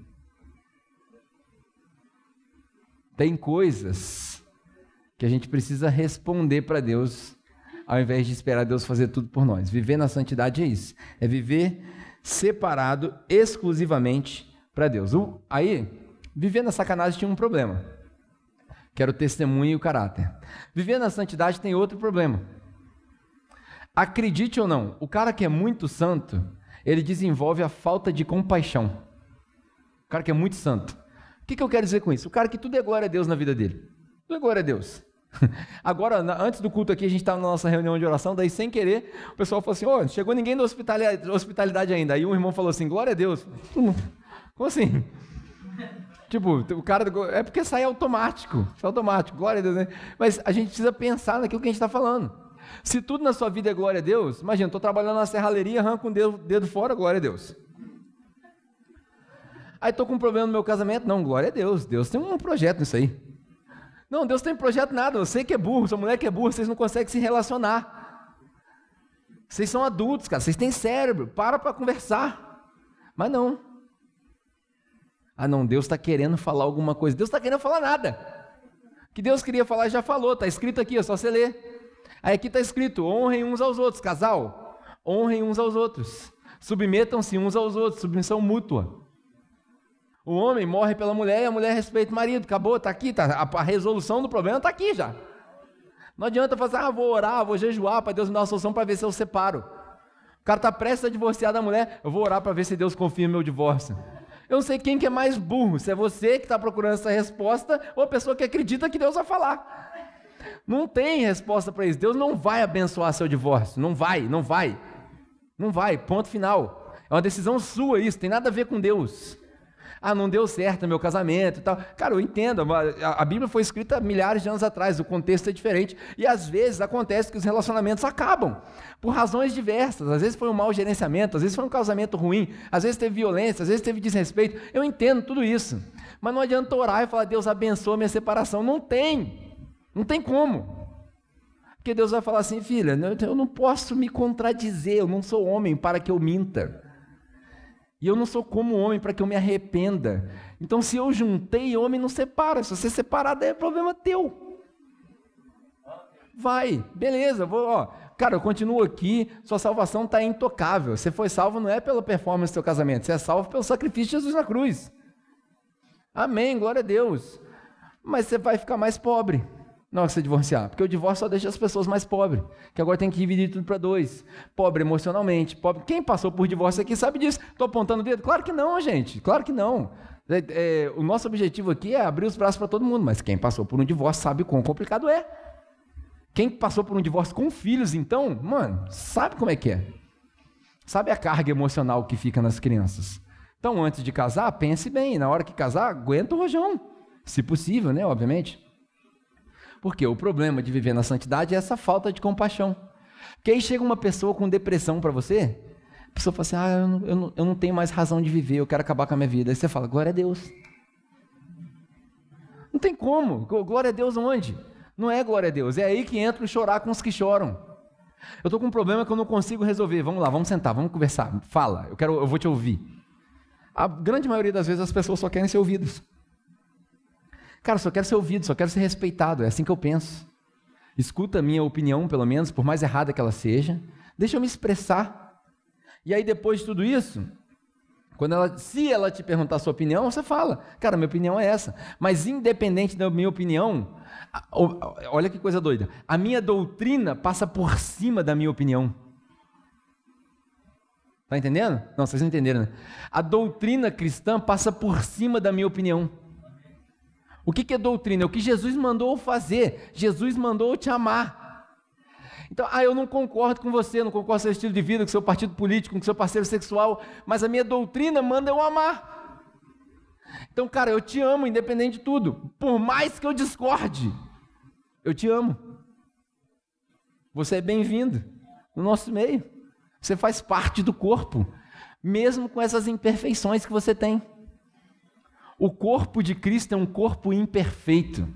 Tem coisas que a gente precisa responder para Deus, ao invés de esperar Deus fazer tudo por nós. Viver na santidade é isso, é viver separado exclusivamente para Deus. Aí, Viver na sacanagem tinha um problema, que era o testemunho e o caráter. Viver na santidade tem outro problema. Acredite ou não, o cara que é muito santo, ele desenvolve a falta de compaixão. O cara que é muito santo. O que, que eu quero dizer com isso? O cara que tudo é glória a Deus na vida dele. Tudo é glória a Deus. Agora, antes do culto aqui, a gente estava na nossa reunião de oração, daí sem querer, o pessoal falou assim: Ô, oh, chegou ninguém da hospitalidade ainda. Aí um irmão falou assim: Glória a Deus. Como assim? Tipo, o cara. É porque sai automático. Sai automático, glória a Deus, né? Mas a gente precisa pensar naquilo que a gente está falando. Se tudo na sua vida é glória a Deus, imagina, estou trabalhando na serralheria, arranco um dedo, dedo fora, glória a Deus. Aí estou com um problema no meu casamento, não, glória a Deus, Deus tem um projeto nisso aí. Não, Deus tem projeto nada, sei que é burro, sua mulher que é burra, vocês não conseguem se relacionar. Vocês são adultos, cara, vocês têm cérebro, para para conversar. Mas não. Ah, não, Deus está querendo falar alguma coisa. Deus está querendo falar nada. O que Deus queria falar já falou, está escrito aqui, é só você ler. Aí aqui está escrito: honrem uns aos outros, casal, honrem uns aos outros, submetam-se uns aos outros, submissão mútua. O homem morre pela mulher e a mulher respeita o marido, acabou, está aqui, tá, a, resolução do problema está aqui já. Não adianta fazer, ah, vou orar, vou jejuar para Deus me dar uma solução para ver se eu separo. O cara está prestes a divorciar da mulher, eu vou orar para ver se Deus confirma meu divórcio. Eu não sei quem que é mais burro, se é você que está procurando essa resposta ou a pessoa que acredita que Deus vai falar. Não tem resposta para isso. Deus não vai abençoar seu divórcio. Não vai, não vai. Não vai, ponto final. É uma decisão sua isso, tem nada a ver com Deus. Ah, não deu certo meu casamento e tal. Cara, eu entendo, a Bíblia foi escrita milhares de anos atrás, o contexto é diferente. E às vezes acontece que os relacionamentos acabam, por razões diversas. Às vezes foi um mau gerenciamento, às vezes foi um casamento ruim, às vezes teve violência, às vezes teve desrespeito. Eu entendo tudo isso. Mas não adianta orar e falar, Deus abençoa minha separação. Não tem. Não tem como. Porque Deus vai falar assim, filha, eu não posso me contradizer, eu não sou homem para que eu minta. E eu não sou como homem para que eu me arrependa. Então, se eu juntei, homem não separa. Se você separar, daí é problema teu. Vai, beleza, vou, ó. Cara, eu continuo aqui, sua salvação está intocável. Você foi salvo não é pela performance do seu casamento, você é salvo pelo sacrifício de Jesus na cruz. Amém, glória a Deus. Mas você vai ficar mais pobre na hora que você divorciar. Porque o divórcio só deixa as pessoas mais pobres. Que agora tem que dividir tudo para dois. Pobre emocionalmente, pobre. Quem passou por divórcio aqui sabe disso. Estou apontando o dedo? Claro que não, gente. Claro que não. É, é, o nosso objetivo aqui é abrir os braços para todo mundo. Mas quem passou por um divórcio sabe quão complicado é. Quem passou por um divórcio com filhos, então, mano, sabe como é que é. Sabe a carga emocional que fica nas crianças. Então, antes de casar, pense bem. Na hora que casar, aguenta o rojão. Se possível, né? Obviamente. Porque o problema de viver na santidade é essa falta de compaixão. Porque aí chega uma pessoa com depressão para você, a pessoa fala assim: Ah, eu não, eu, não, eu não tenho mais razão de viver, eu quero acabar com a minha vida. Aí você fala: Glória a Deus. Não tem como. Glória a Deus onde? Não é glória a Deus. É aí que entra o chorar com os que choram. Eu estou com um problema que eu não consigo resolver. Vamos lá, vamos sentar, vamos conversar. Fala, eu, quero, eu vou te ouvir. A grande maioria das vezes as pessoas só querem ser ouvidas. Cara, só quero ser ouvido, só quero ser respeitado. É assim que eu penso. Escuta a minha opinião, pelo menos, por mais errada que ela seja. Deixa eu me expressar. E aí, depois de tudo isso, quando ela, se ela te perguntar a sua opinião, você fala, cara, minha opinião é essa. Mas independente da minha opinião, olha que coisa doida. A minha doutrina passa por cima da minha opinião. Tá entendendo? Não, vocês não entenderam, né? A doutrina cristã passa por cima da minha opinião. O que, é doutrina? É o que Jesus mandou fazer. Jesus mandou te amar. Então, ah, eu não concordo com você, não concordo com seu estilo de vida, com seu partido político, com seu parceiro sexual, mas a minha doutrina manda eu amar. Então, cara, eu te amo independente de tudo. Por mais que eu discorde, eu te amo. Você é bem-vindo no nosso meio. Você faz parte do corpo, mesmo com essas imperfeições que você tem. O corpo de Cristo é um corpo imperfeito.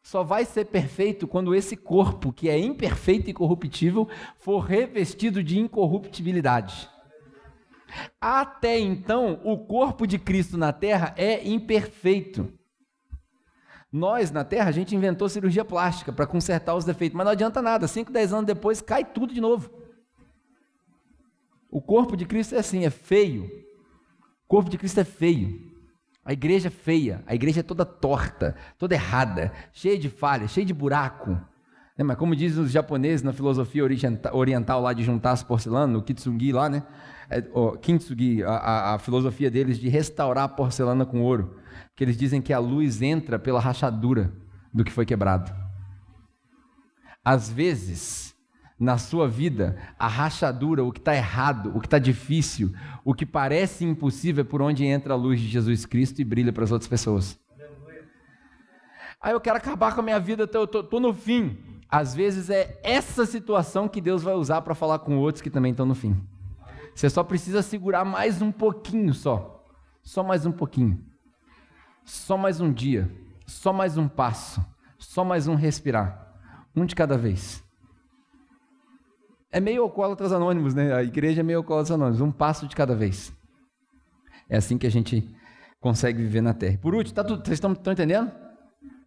Só vai ser perfeito quando esse corpo, que é imperfeito e corruptível, for revestido de incorruptibilidade. Até então, o corpo de Cristo na terra é imperfeito. Nós, na Terra, a gente inventou cirurgia plástica para consertar os defeitos, mas não adianta nada. 5, 10 anos depois, cai tudo de novo. O corpo de Cristo é assim, é feio. O corpo de Cristo é feio. A igreja é feia, a igreja é toda torta, toda errada, cheia de falhas, cheia de buraco. É, mas como dizem os japoneses na filosofia oriental lá de juntar as porcelanas, no Kitsugi lá, né? É, o Kintsugi, a, a, a filosofia deles de restaurar a porcelana com ouro. Que eles dizem que a luz entra pela rachadura do que foi quebrado. Às vezes, na sua vida, a rachadura, o que está errado, o que está difícil, o que parece impossível é por onde entra a luz de Jesus Cristo e brilha para as outras pessoas. Aí eu quero acabar com a minha vida, eu estou no fim. Às vezes é essa situação que Deus vai usar para falar com outros que também estão no fim. Você só precisa segurar mais um pouquinho só. Só mais um pouquinho. Só mais um dia. Só mais um passo. Só mais um respirar. Um de cada vez. É meio alcoólatras anônimos, né? A igreja é meio alcoólatras anônimos, um passo de cada vez. É assim que a gente consegue viver na terra. Por último, tá tudo, vocês estão, entendendo?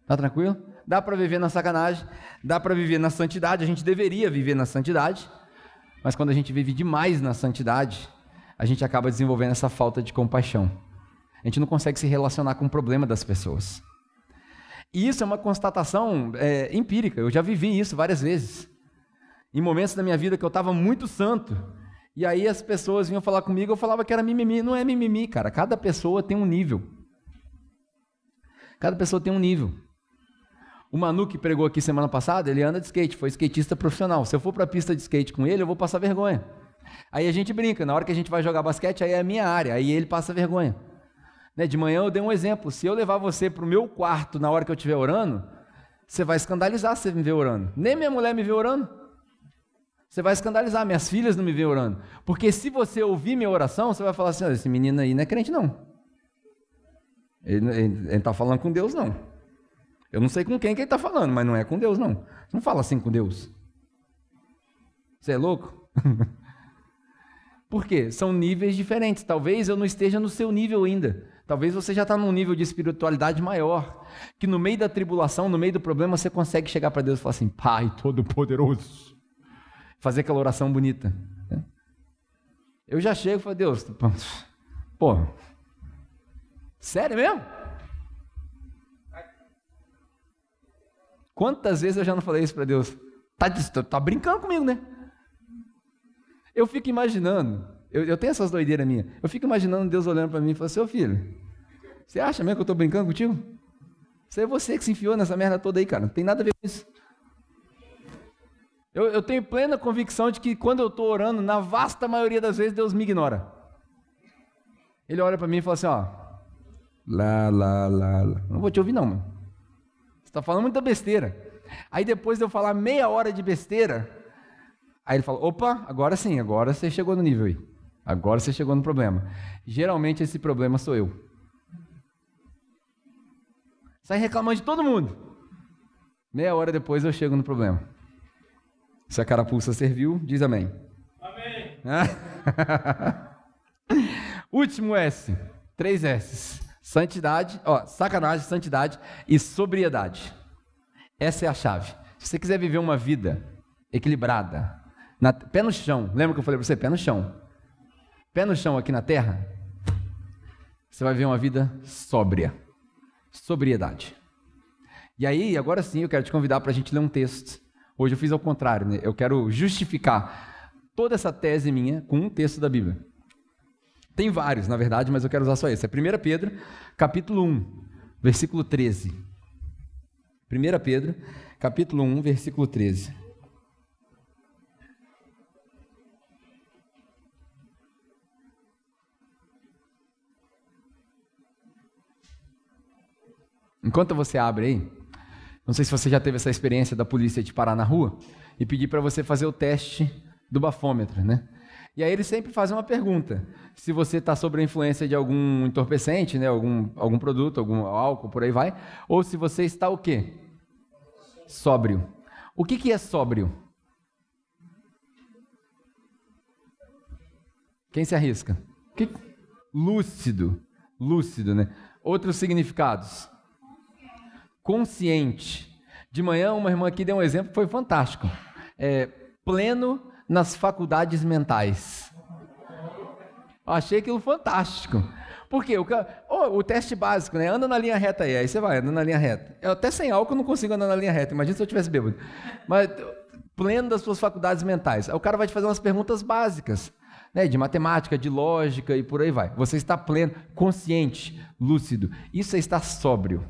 Tá tranquilo? Dá para viver na sacanagem, dá para viver na santidade, a gente deveria viver na santidade, mas quando a gente vive demais na santidade, a gente acaba desenvolvendo essa falta de compaixão. A gente não consegue se relacionar com o problema das pessoas. E isso é uma constatação é, empírica, eu já vivi isso várias vezes em momentos da minha vida que eu estava muito santo. E aí as pessoas vinham falar comigo, eu falava que era mimimi. Não é mimimi, cara. Cada pessoa tem um nível. Cada pessoa tem um nível. O Manu que pregou aqui semana passada, ele anda de skate, foi skatista profissional. Se eu for para a pista de skate com ele, eu vou passar vergonha. Aí a gente brinca, na hora que a gente vai jogar basquete, aí é a minha área, aí ele passa vergonha. Né? De manhã eu dei um exemplo. Se eu levar você para o meu quarto na hora que eu estiver orando, você vai escandalizar se você me ver orando. Nem minha mulher me vê orando. Você vai escandalizar, minhas filhas não me veem orando. Porque se você ouvir minha oração, você vai falar assim: esse menino aí não é crente, não. Ele não está falando com Deus, não. Eu não sei com quem que ele está falando, mas não é com Deus, não. Não fala assim com Deus. Você é louco? Por quê? São níveis diferentes. Talvez eu não esteja no seu nível ainda. Talvez você já está num nível de espiritualidade maior. Que no meio da tribulação, no meio do problema, você consegue chegar para Deus e falar assim: Pai Todo-Poderoso fazer aquela oração bonita. Né? Eu já chego e falo, Deus, pô, sério mesmo? Quantas vezes eu já não falei isso para Deus? Tá, tá, brincando comigo, né? Eu fico imaginando, eu, eu tenho essas doideiras minhas, eu fico imaginando Deus olhando para mim e falando, seu filho, você acha mesmo que eu estou brincando contigo? Isso é você que se enfiou nessa merda toda aí, cara, não tem nada a ver com isso. Eu, eu tenho plena convicção de que quando eu estou orando, na vasta maioria das vezes, Deus me ignora. Ele olha para mim e fala assim: ó, lá, lá, lá, lá. Não vou te ouvir, não, mano. Você está falando muita besteira. Aí depois de eu falar meia hora de besteira, aí ele fala: opa, agora sim, agora você chegou no nível aí. Agora você chegou no problema. Geralmente esse problema sou eu. Sai reclamando de todo mundo. Meia hora depois eu chego no problema. Se a carapuça serviu, diz amém. Amém. Último S. Três S. Santidade, ó, sacanagem, santidade e sobriedade. Essa é a chave. Se você quiser viver uma vida equilibrada, na, pé no chão, lembra que eu falei para você? Pé no chão. Pé no chão aqui na terra, você vai viver uma vida sóbria. Sobriedade. E aí, agora sim, eu quero te convidar para a gente ler um texto Hoje eu fiz ao contrário, né? eu quero justificar toda essa tese minha com um texto da Bíblia. Tem vários, na verdade, mas eu quero usar só esse. É 1 Pedro, capítulo 1, versículo 13. 1 Pedro, capítulo 1, versículo 13. Enquanto você abre aí, não sei se você já teve essa experiência da polícia de parar na rua e pedir para você fazer o teste do bafômetro, né? E aí eles sempre fazem uma pergunta: se você está sob a influência de algum entorpecente, né, algum, algum produto, algum álcool, por aí vai, ou se você está o quê? Sóbrio. O que, que é sóbrio? Quem se arrisca? Que... Lúcido. Lúcido, né? Outros significados consciente. De manhã, uma irmã aqui deu um exemplo que foi fantástico. É, pleno nas faculdades mentais. Achei aquilo fantástico. Por quê? O, oh, o teste básico, né? Anda na linha reta aí. Aí você vai, anda na linha reta. Eu até sem álcool não consigo andar na linha reta. Imagina se eu tivesse bêbado. Mas pleno das suas faculdades mentais. Aí o cara vai te fazer umas perguntas básicas. Né, de matemática, de lógica e por aí vai. Você está pleno, consciente, lúcido. Isso é estar sóbrio.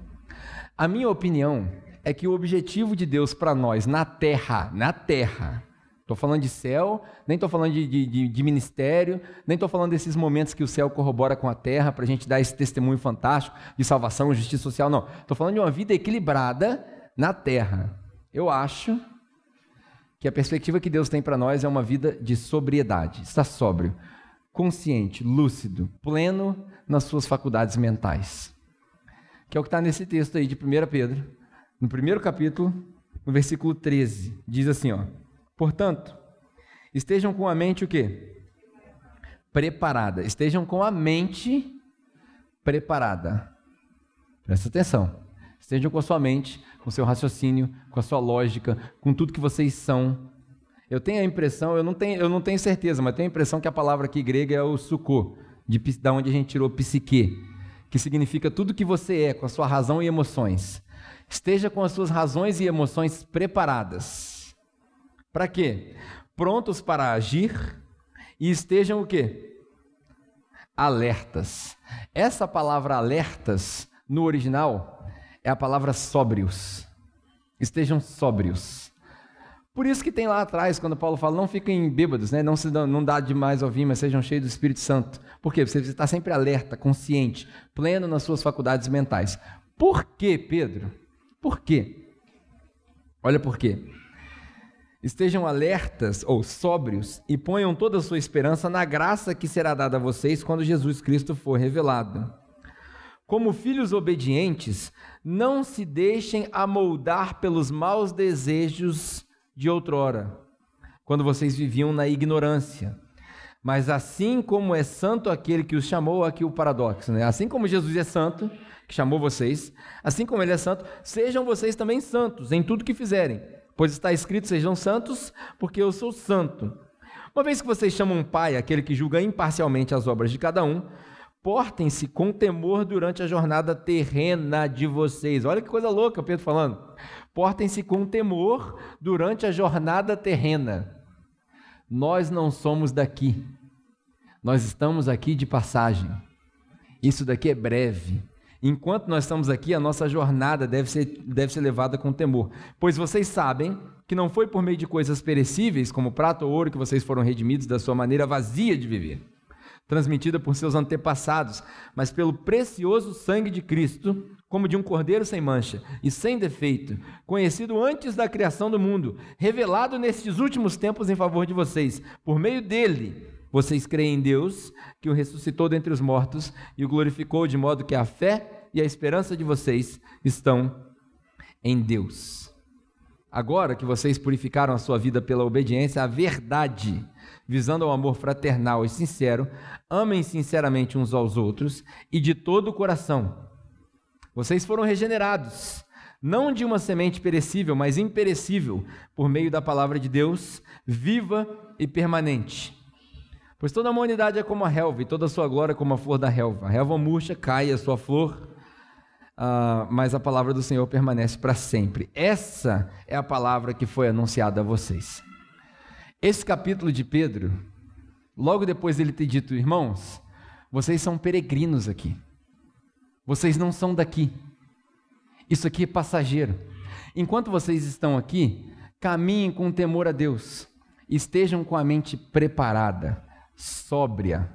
A minha opinião é que o objetivo de Deus para nós na terra, na terra, estou falando de céu, nem estou falando de, de, de, ministério, nem estou falando desses momentos que o céu corrobora com a terra para a gente dar esse testemunho fantástico de salvação, justiça social, não. Estou falando de uma vida equilibrada na terra. Eu acho que a perspectiva que Deus tem para nós é uma vida de sobriedade, está sóbrio, consciente, lúcido, pleno nas suas faculdades mentais que é o que está nesse texto aí de 1 Pedro, no primeiro capítulo, no versículo 13. Diz assim, ó. Portanto, estejam com a mente o quê? Preparada. Estejam com a mente preparada. Presta atenção. Estejam com a sua mente, com o seu raciocínio, com a sua lógica, com tudo que vocês são. Eu tenho a impressão, eu não tenho, eu não tenho certeza, mas tenho a impressão que a palavra aqui grega é o suco, de, da onde a gente tirou psique que significa tudo que você é, com a sua razão e emoções. Esteja com as suas razões e emoções preparadas. Para quê? Prontos para agir e estejam o quê? Alertas. Essa palavra alertas no original é a palavra sóbrios. Estejam sóbrios. Por isso que tem lá atrás, quando Paulo fala, não fiquem bêbados, né? não, se não dá demais ao vinho, mas sejam cheios do Espírito Santo. Por quê? Você está sempre alerta, consciente, pleno nas suas faculdades mentais. Por quê, Pedro? Por quê? Olha por quê. Estejam alertas ou sóbrios e ponham toda a sua esperança na graça que será dada a vocês quando Jesus Cristo for revelado. Como filhos obedientes, não se deixem amoldar pelos maus desejos de outrora, quando vocês viviam na ignorância. Mas assim como é santo aquele que os chamou, aqui o paradoxo, né? Assim como Jesus é santo, que chamou vocês, assim como ele é santo, sejam vocês também santos em tudo que fizerem, pois está escrito: sejam santos, porque eu sou santo. Uma vez que vocês chamam um pai, aquele que julga imparcialmente as obras de cada um, portem-se com temor durante a jornada terrena de vocês. Olha que coisa louca, Pedro falando. Portem-se com temor durante a jornada terrena. Nós não somos daqui. Nós estamos aqui de passagem. Isso daqui é breve. Enquanto nós estamos aqui, a nossa jornada deve ser, deve ser levada com temor. Pois vocês sabem que não foi por meio de coisas perecíveis, como prata ou ouro, que vocês foram redimidos da sua maneira vazia de viver, transmitida por seus antepassados, mas pelo precioso sangue de Cristo, como de um cordeiro sem mancha e sem defeito, conhecido antes da criação do mundo, revelado nestes últimos tempos em favor de vocês. Por meio dele, vocês creem em Deus, que o ressuscitou dentre os mortos e o glorificou, de modo que a fé e a esperança de vocês estão em Deus. Agora que vocês purificaram a sua vida pela obediência à verdade, visando ao amor fraternal e sincero, amem sinceramente uns aos outros e de todo o coração vocês foram regenerados, não de uma semente perecível, mas imperecível, por meio da palavra de Deus, viva e permanente. Pois toda a humanidade é como a relva, e toda a sua glória como a flor da relva. A relva murcha, cai a sua flor, uh, mas a palavra do Senhor permanece para sempre. Essa é a palavra que foi anunciada a vocês. Esse capítulo de Pedro, logo depois dele ter dito, irmãos, vocês são peregrinos aqui. Vocês não são daqui. Isso aqui é passageiro. Enquanto vocês estão aqui, caminhem com temor a Deus. Estejam com a mente preparada, sóbria.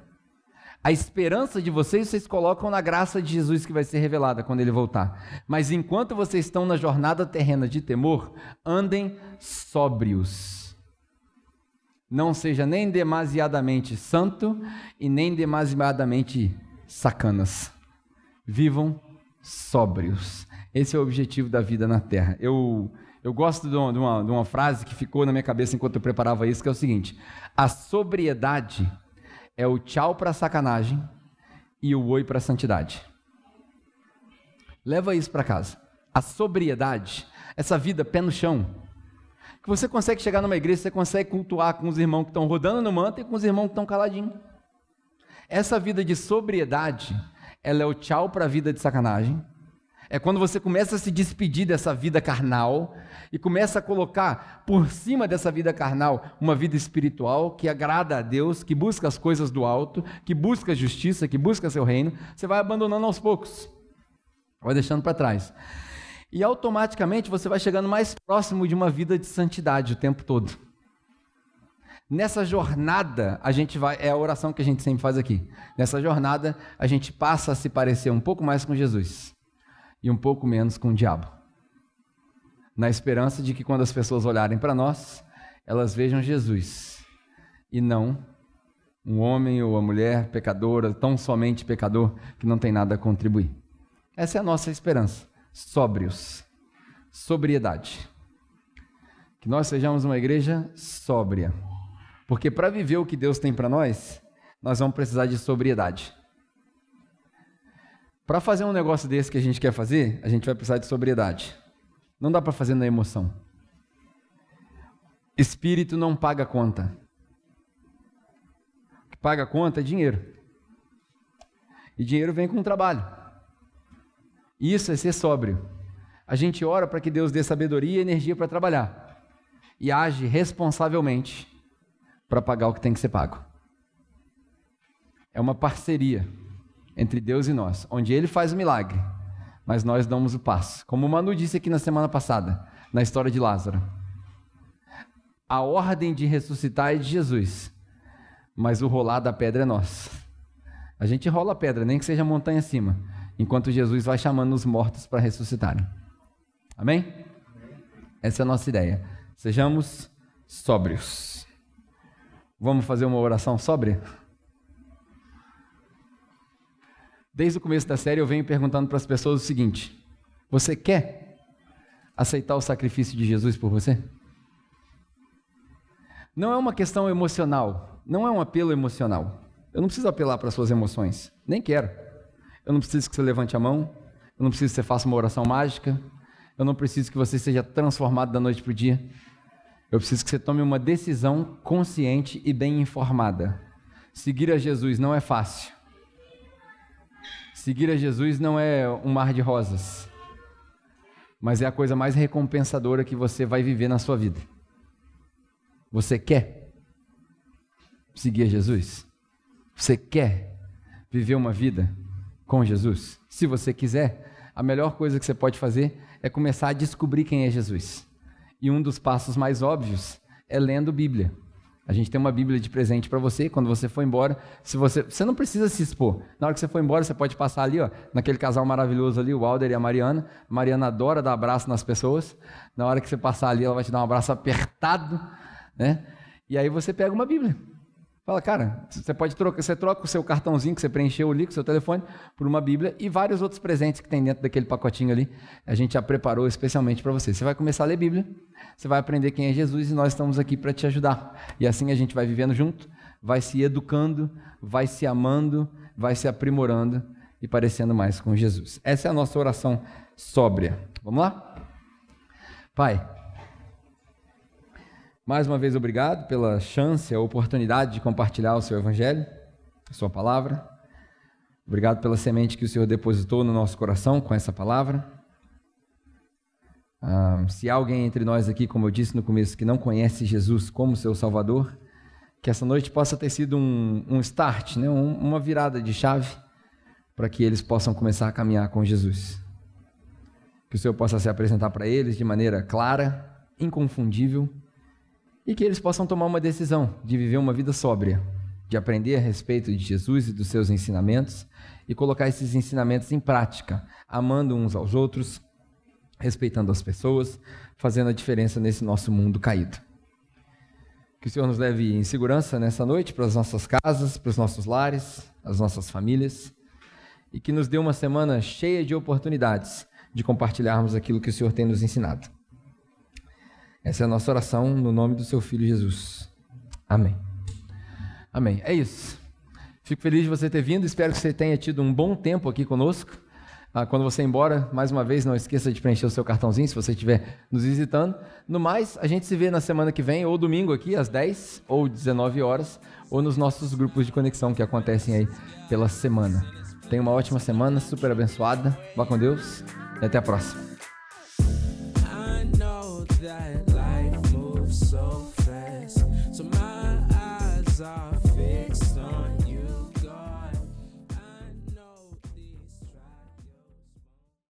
A esperança de vocês, vocês colocam na graça de Jesus que vai ser revelada quando ele voltar. Mas enquanto vocês estão na jornada terrena de temor, andem sóbrios. Não seja nem demasiadamente santo e nem demasiadamente sacanas. Vivam sóbrios. Esse é o objetivo da vida na Terra. Eu, eu gosto de uma, de, uma, de uma frase que ficou na minha cabeça enquanto eu preparava isso, que é o seguinte: a sobriedade é o tchau para sacanagem e o oi para santidade. Leva isso para casa. A sobriedade, essa vida pé no chão, que você consegue chegar numa igreja, você consegue cultuar com os irmãos que estão rodando no manto e com os irmãos que estão caladinhos. Essa vida de sobriedade, ela é o tchau para a vida de sacanagem é quando você começa a se despedir dessa vida carnal e começa a colocar por cima dessa vida carnal uma vida espiritual que agrada a Deus, que busca as coisas do alto, que busca justiça, que busca seu reino. Você vai abandonando aos poucos, vai deixando para trás. E automaticamente você vai chegando mais próximo de uma vida de santidade o tempo todo. Nessa jornada, a gente vai, é a oração que a gente sempre faz aqui. Nessa jornada, a gente passa a se parecer um pouco mais com Jesus e um pouco menos com o diabo. Na esperança de que quando as pessoas olharem para nós, elas vejam Jesus e não um homem ou uma mulher pecadora, tão somente pecador, que não tem nada a contribuir. Essa é a nossa esperança. Sóbrios. Sobriedade. Que nós sejamos uma igreja sóbria. Porque para viver o que Deus tem para nós, nós vamos precisar de sobriedade. Para fazer um negócio desse que a gente quer fazer, a gente vai precisar de sobriedade. Não dá para fazer na emoção. Espírito não paga conta. O que paga conta é dinheiro. E dinheiro vem com trabalho. Isso é ser sóbrio. A gente ora para que Deus dê sabedoria e energia para trabalhar. E age responsavelmente para pagar o que tem que ser pago. É uma parceria entre Deus e nós, onde Ele faz o milagre, mas nós damos o passo. Como o Manu disse aqui na semana passada, na história de Lázaro. A ordem de ressuscitar é de Jesus, mas o rolar da pedra é nosso. A gente rola a pedra, nem que seja montanha acima, enquanto Jesus vai chamando os mortos para ressuscitarem. Amém? Essa é a nossa ideia. Sejamos sóbrios. Vamos fazer uma oração sóbria? Desde o começo da série eu venho perguntando para as pessoas o seguinte: você quer aceitar o sacrifício de Jesus por você? Não é uma questão emocional, não é um apelo emocional. Eu não preciso apelar para suas emoções, nem quero. Eu não preciso que você levante a mão, eu não preciso que você faça uma oração mágica, eu não preciso que você seja transformado da noite para o dia. Eu preciso que você tome uma decisão consciente e bem informada. Seguir a Jesus não é fácil. Seguir a Jesus não é um mar de rosas, mas é a coisa mais recompensadora que você vai viver na sua vida. Você quer seguir a Jesus? Você quer viver uma vida com Jesus? Se você quiser, a melhor coisa que você pode fazer é começar a descobrir quem é Jesus. E um dos passos mais óbvios é lendo Bíblia. A gente tem uma Bíblia de presente para você. Quando você for embora, se você, você não precisa se expor. Na hora que você for embora, você pode passar ali, ó, naquele casal maravilhoso ali, o Alder e a Mariana. A Mariana adora dar abraço nas pessoas. Na hora que você passar ali, ela vai te dar um abraço apertado, né? E aí você pega uma Bíblia. Fala, cara, você pode trocar, você troca o seu cartãozinho que você preencheu ali com o seu telefone por uma Bíblia e vários outros presentes que tem dentro daquele pacotinho ali. A gente já preparou especialmente para você. Você vai começar a ler Bíblia, você vai aprender quem é Jesus e nós estamos aqui para te ajudar. E assim a gente vai vivendo junto, vai se educando, vai se amando, vai se aprimorando e parecendo mais com Jesus. Essa é a nossa oração sóbria. Vamos lá? Pai, mais uma vez, obrigado pela chance, a oportunidade de compartilhar o seu Evangelho, a sua palavra. Obrigado pela semente que o Senhor depositou no nosso coração com essa palavra. Ah, se há alguém entre nós aqui, como eu disse no começo, que não conhece Jesus como seu Salvador, que essa noite possa ter sido um, um start, né? Um, uma virada de chave para que eles possam começar a caminhar com Jesus. Que o Senhor possa se apresentar para eles de maneira clara, inconfundível e que eles possam tomar uma decisão de viver uma vida sóbria, de aprender a respeito de Jesus e dos seus ensinamentos e colocar esses ensinamentos em prática, amando uns aos outros, respeitando as pessoas, fazendo a diferença nesse nosso mundo caído. Que o Senhor nos leve em segurança nessa noite para as nossas casas, para os nossos lares, as nossas famílias, e que nos dê uma semana cheia de oportunidades de compartilharmos aquilo que o Senhor tem nos ensinado. Essa é a nossa oração no nome do seu Filho Jesus. Amém. Amém. É isso. Fico feliz de você ter vindo. Espero que você tenha tido um bom tempo aqui conosco. Ah, quando você ir embora, mais uma vez, não esqueça de preencher o seu cartãozinho se você estiver nos visitando. No mais, a gente se vê na semana que vem, ou domingo aqui, às 10 ou 19 horas, ou nos nossos grupos de conexão que acontecem aí pela semana. Tenha uma ótima semana, super abençoada. Vá com Deus e até a próxima. so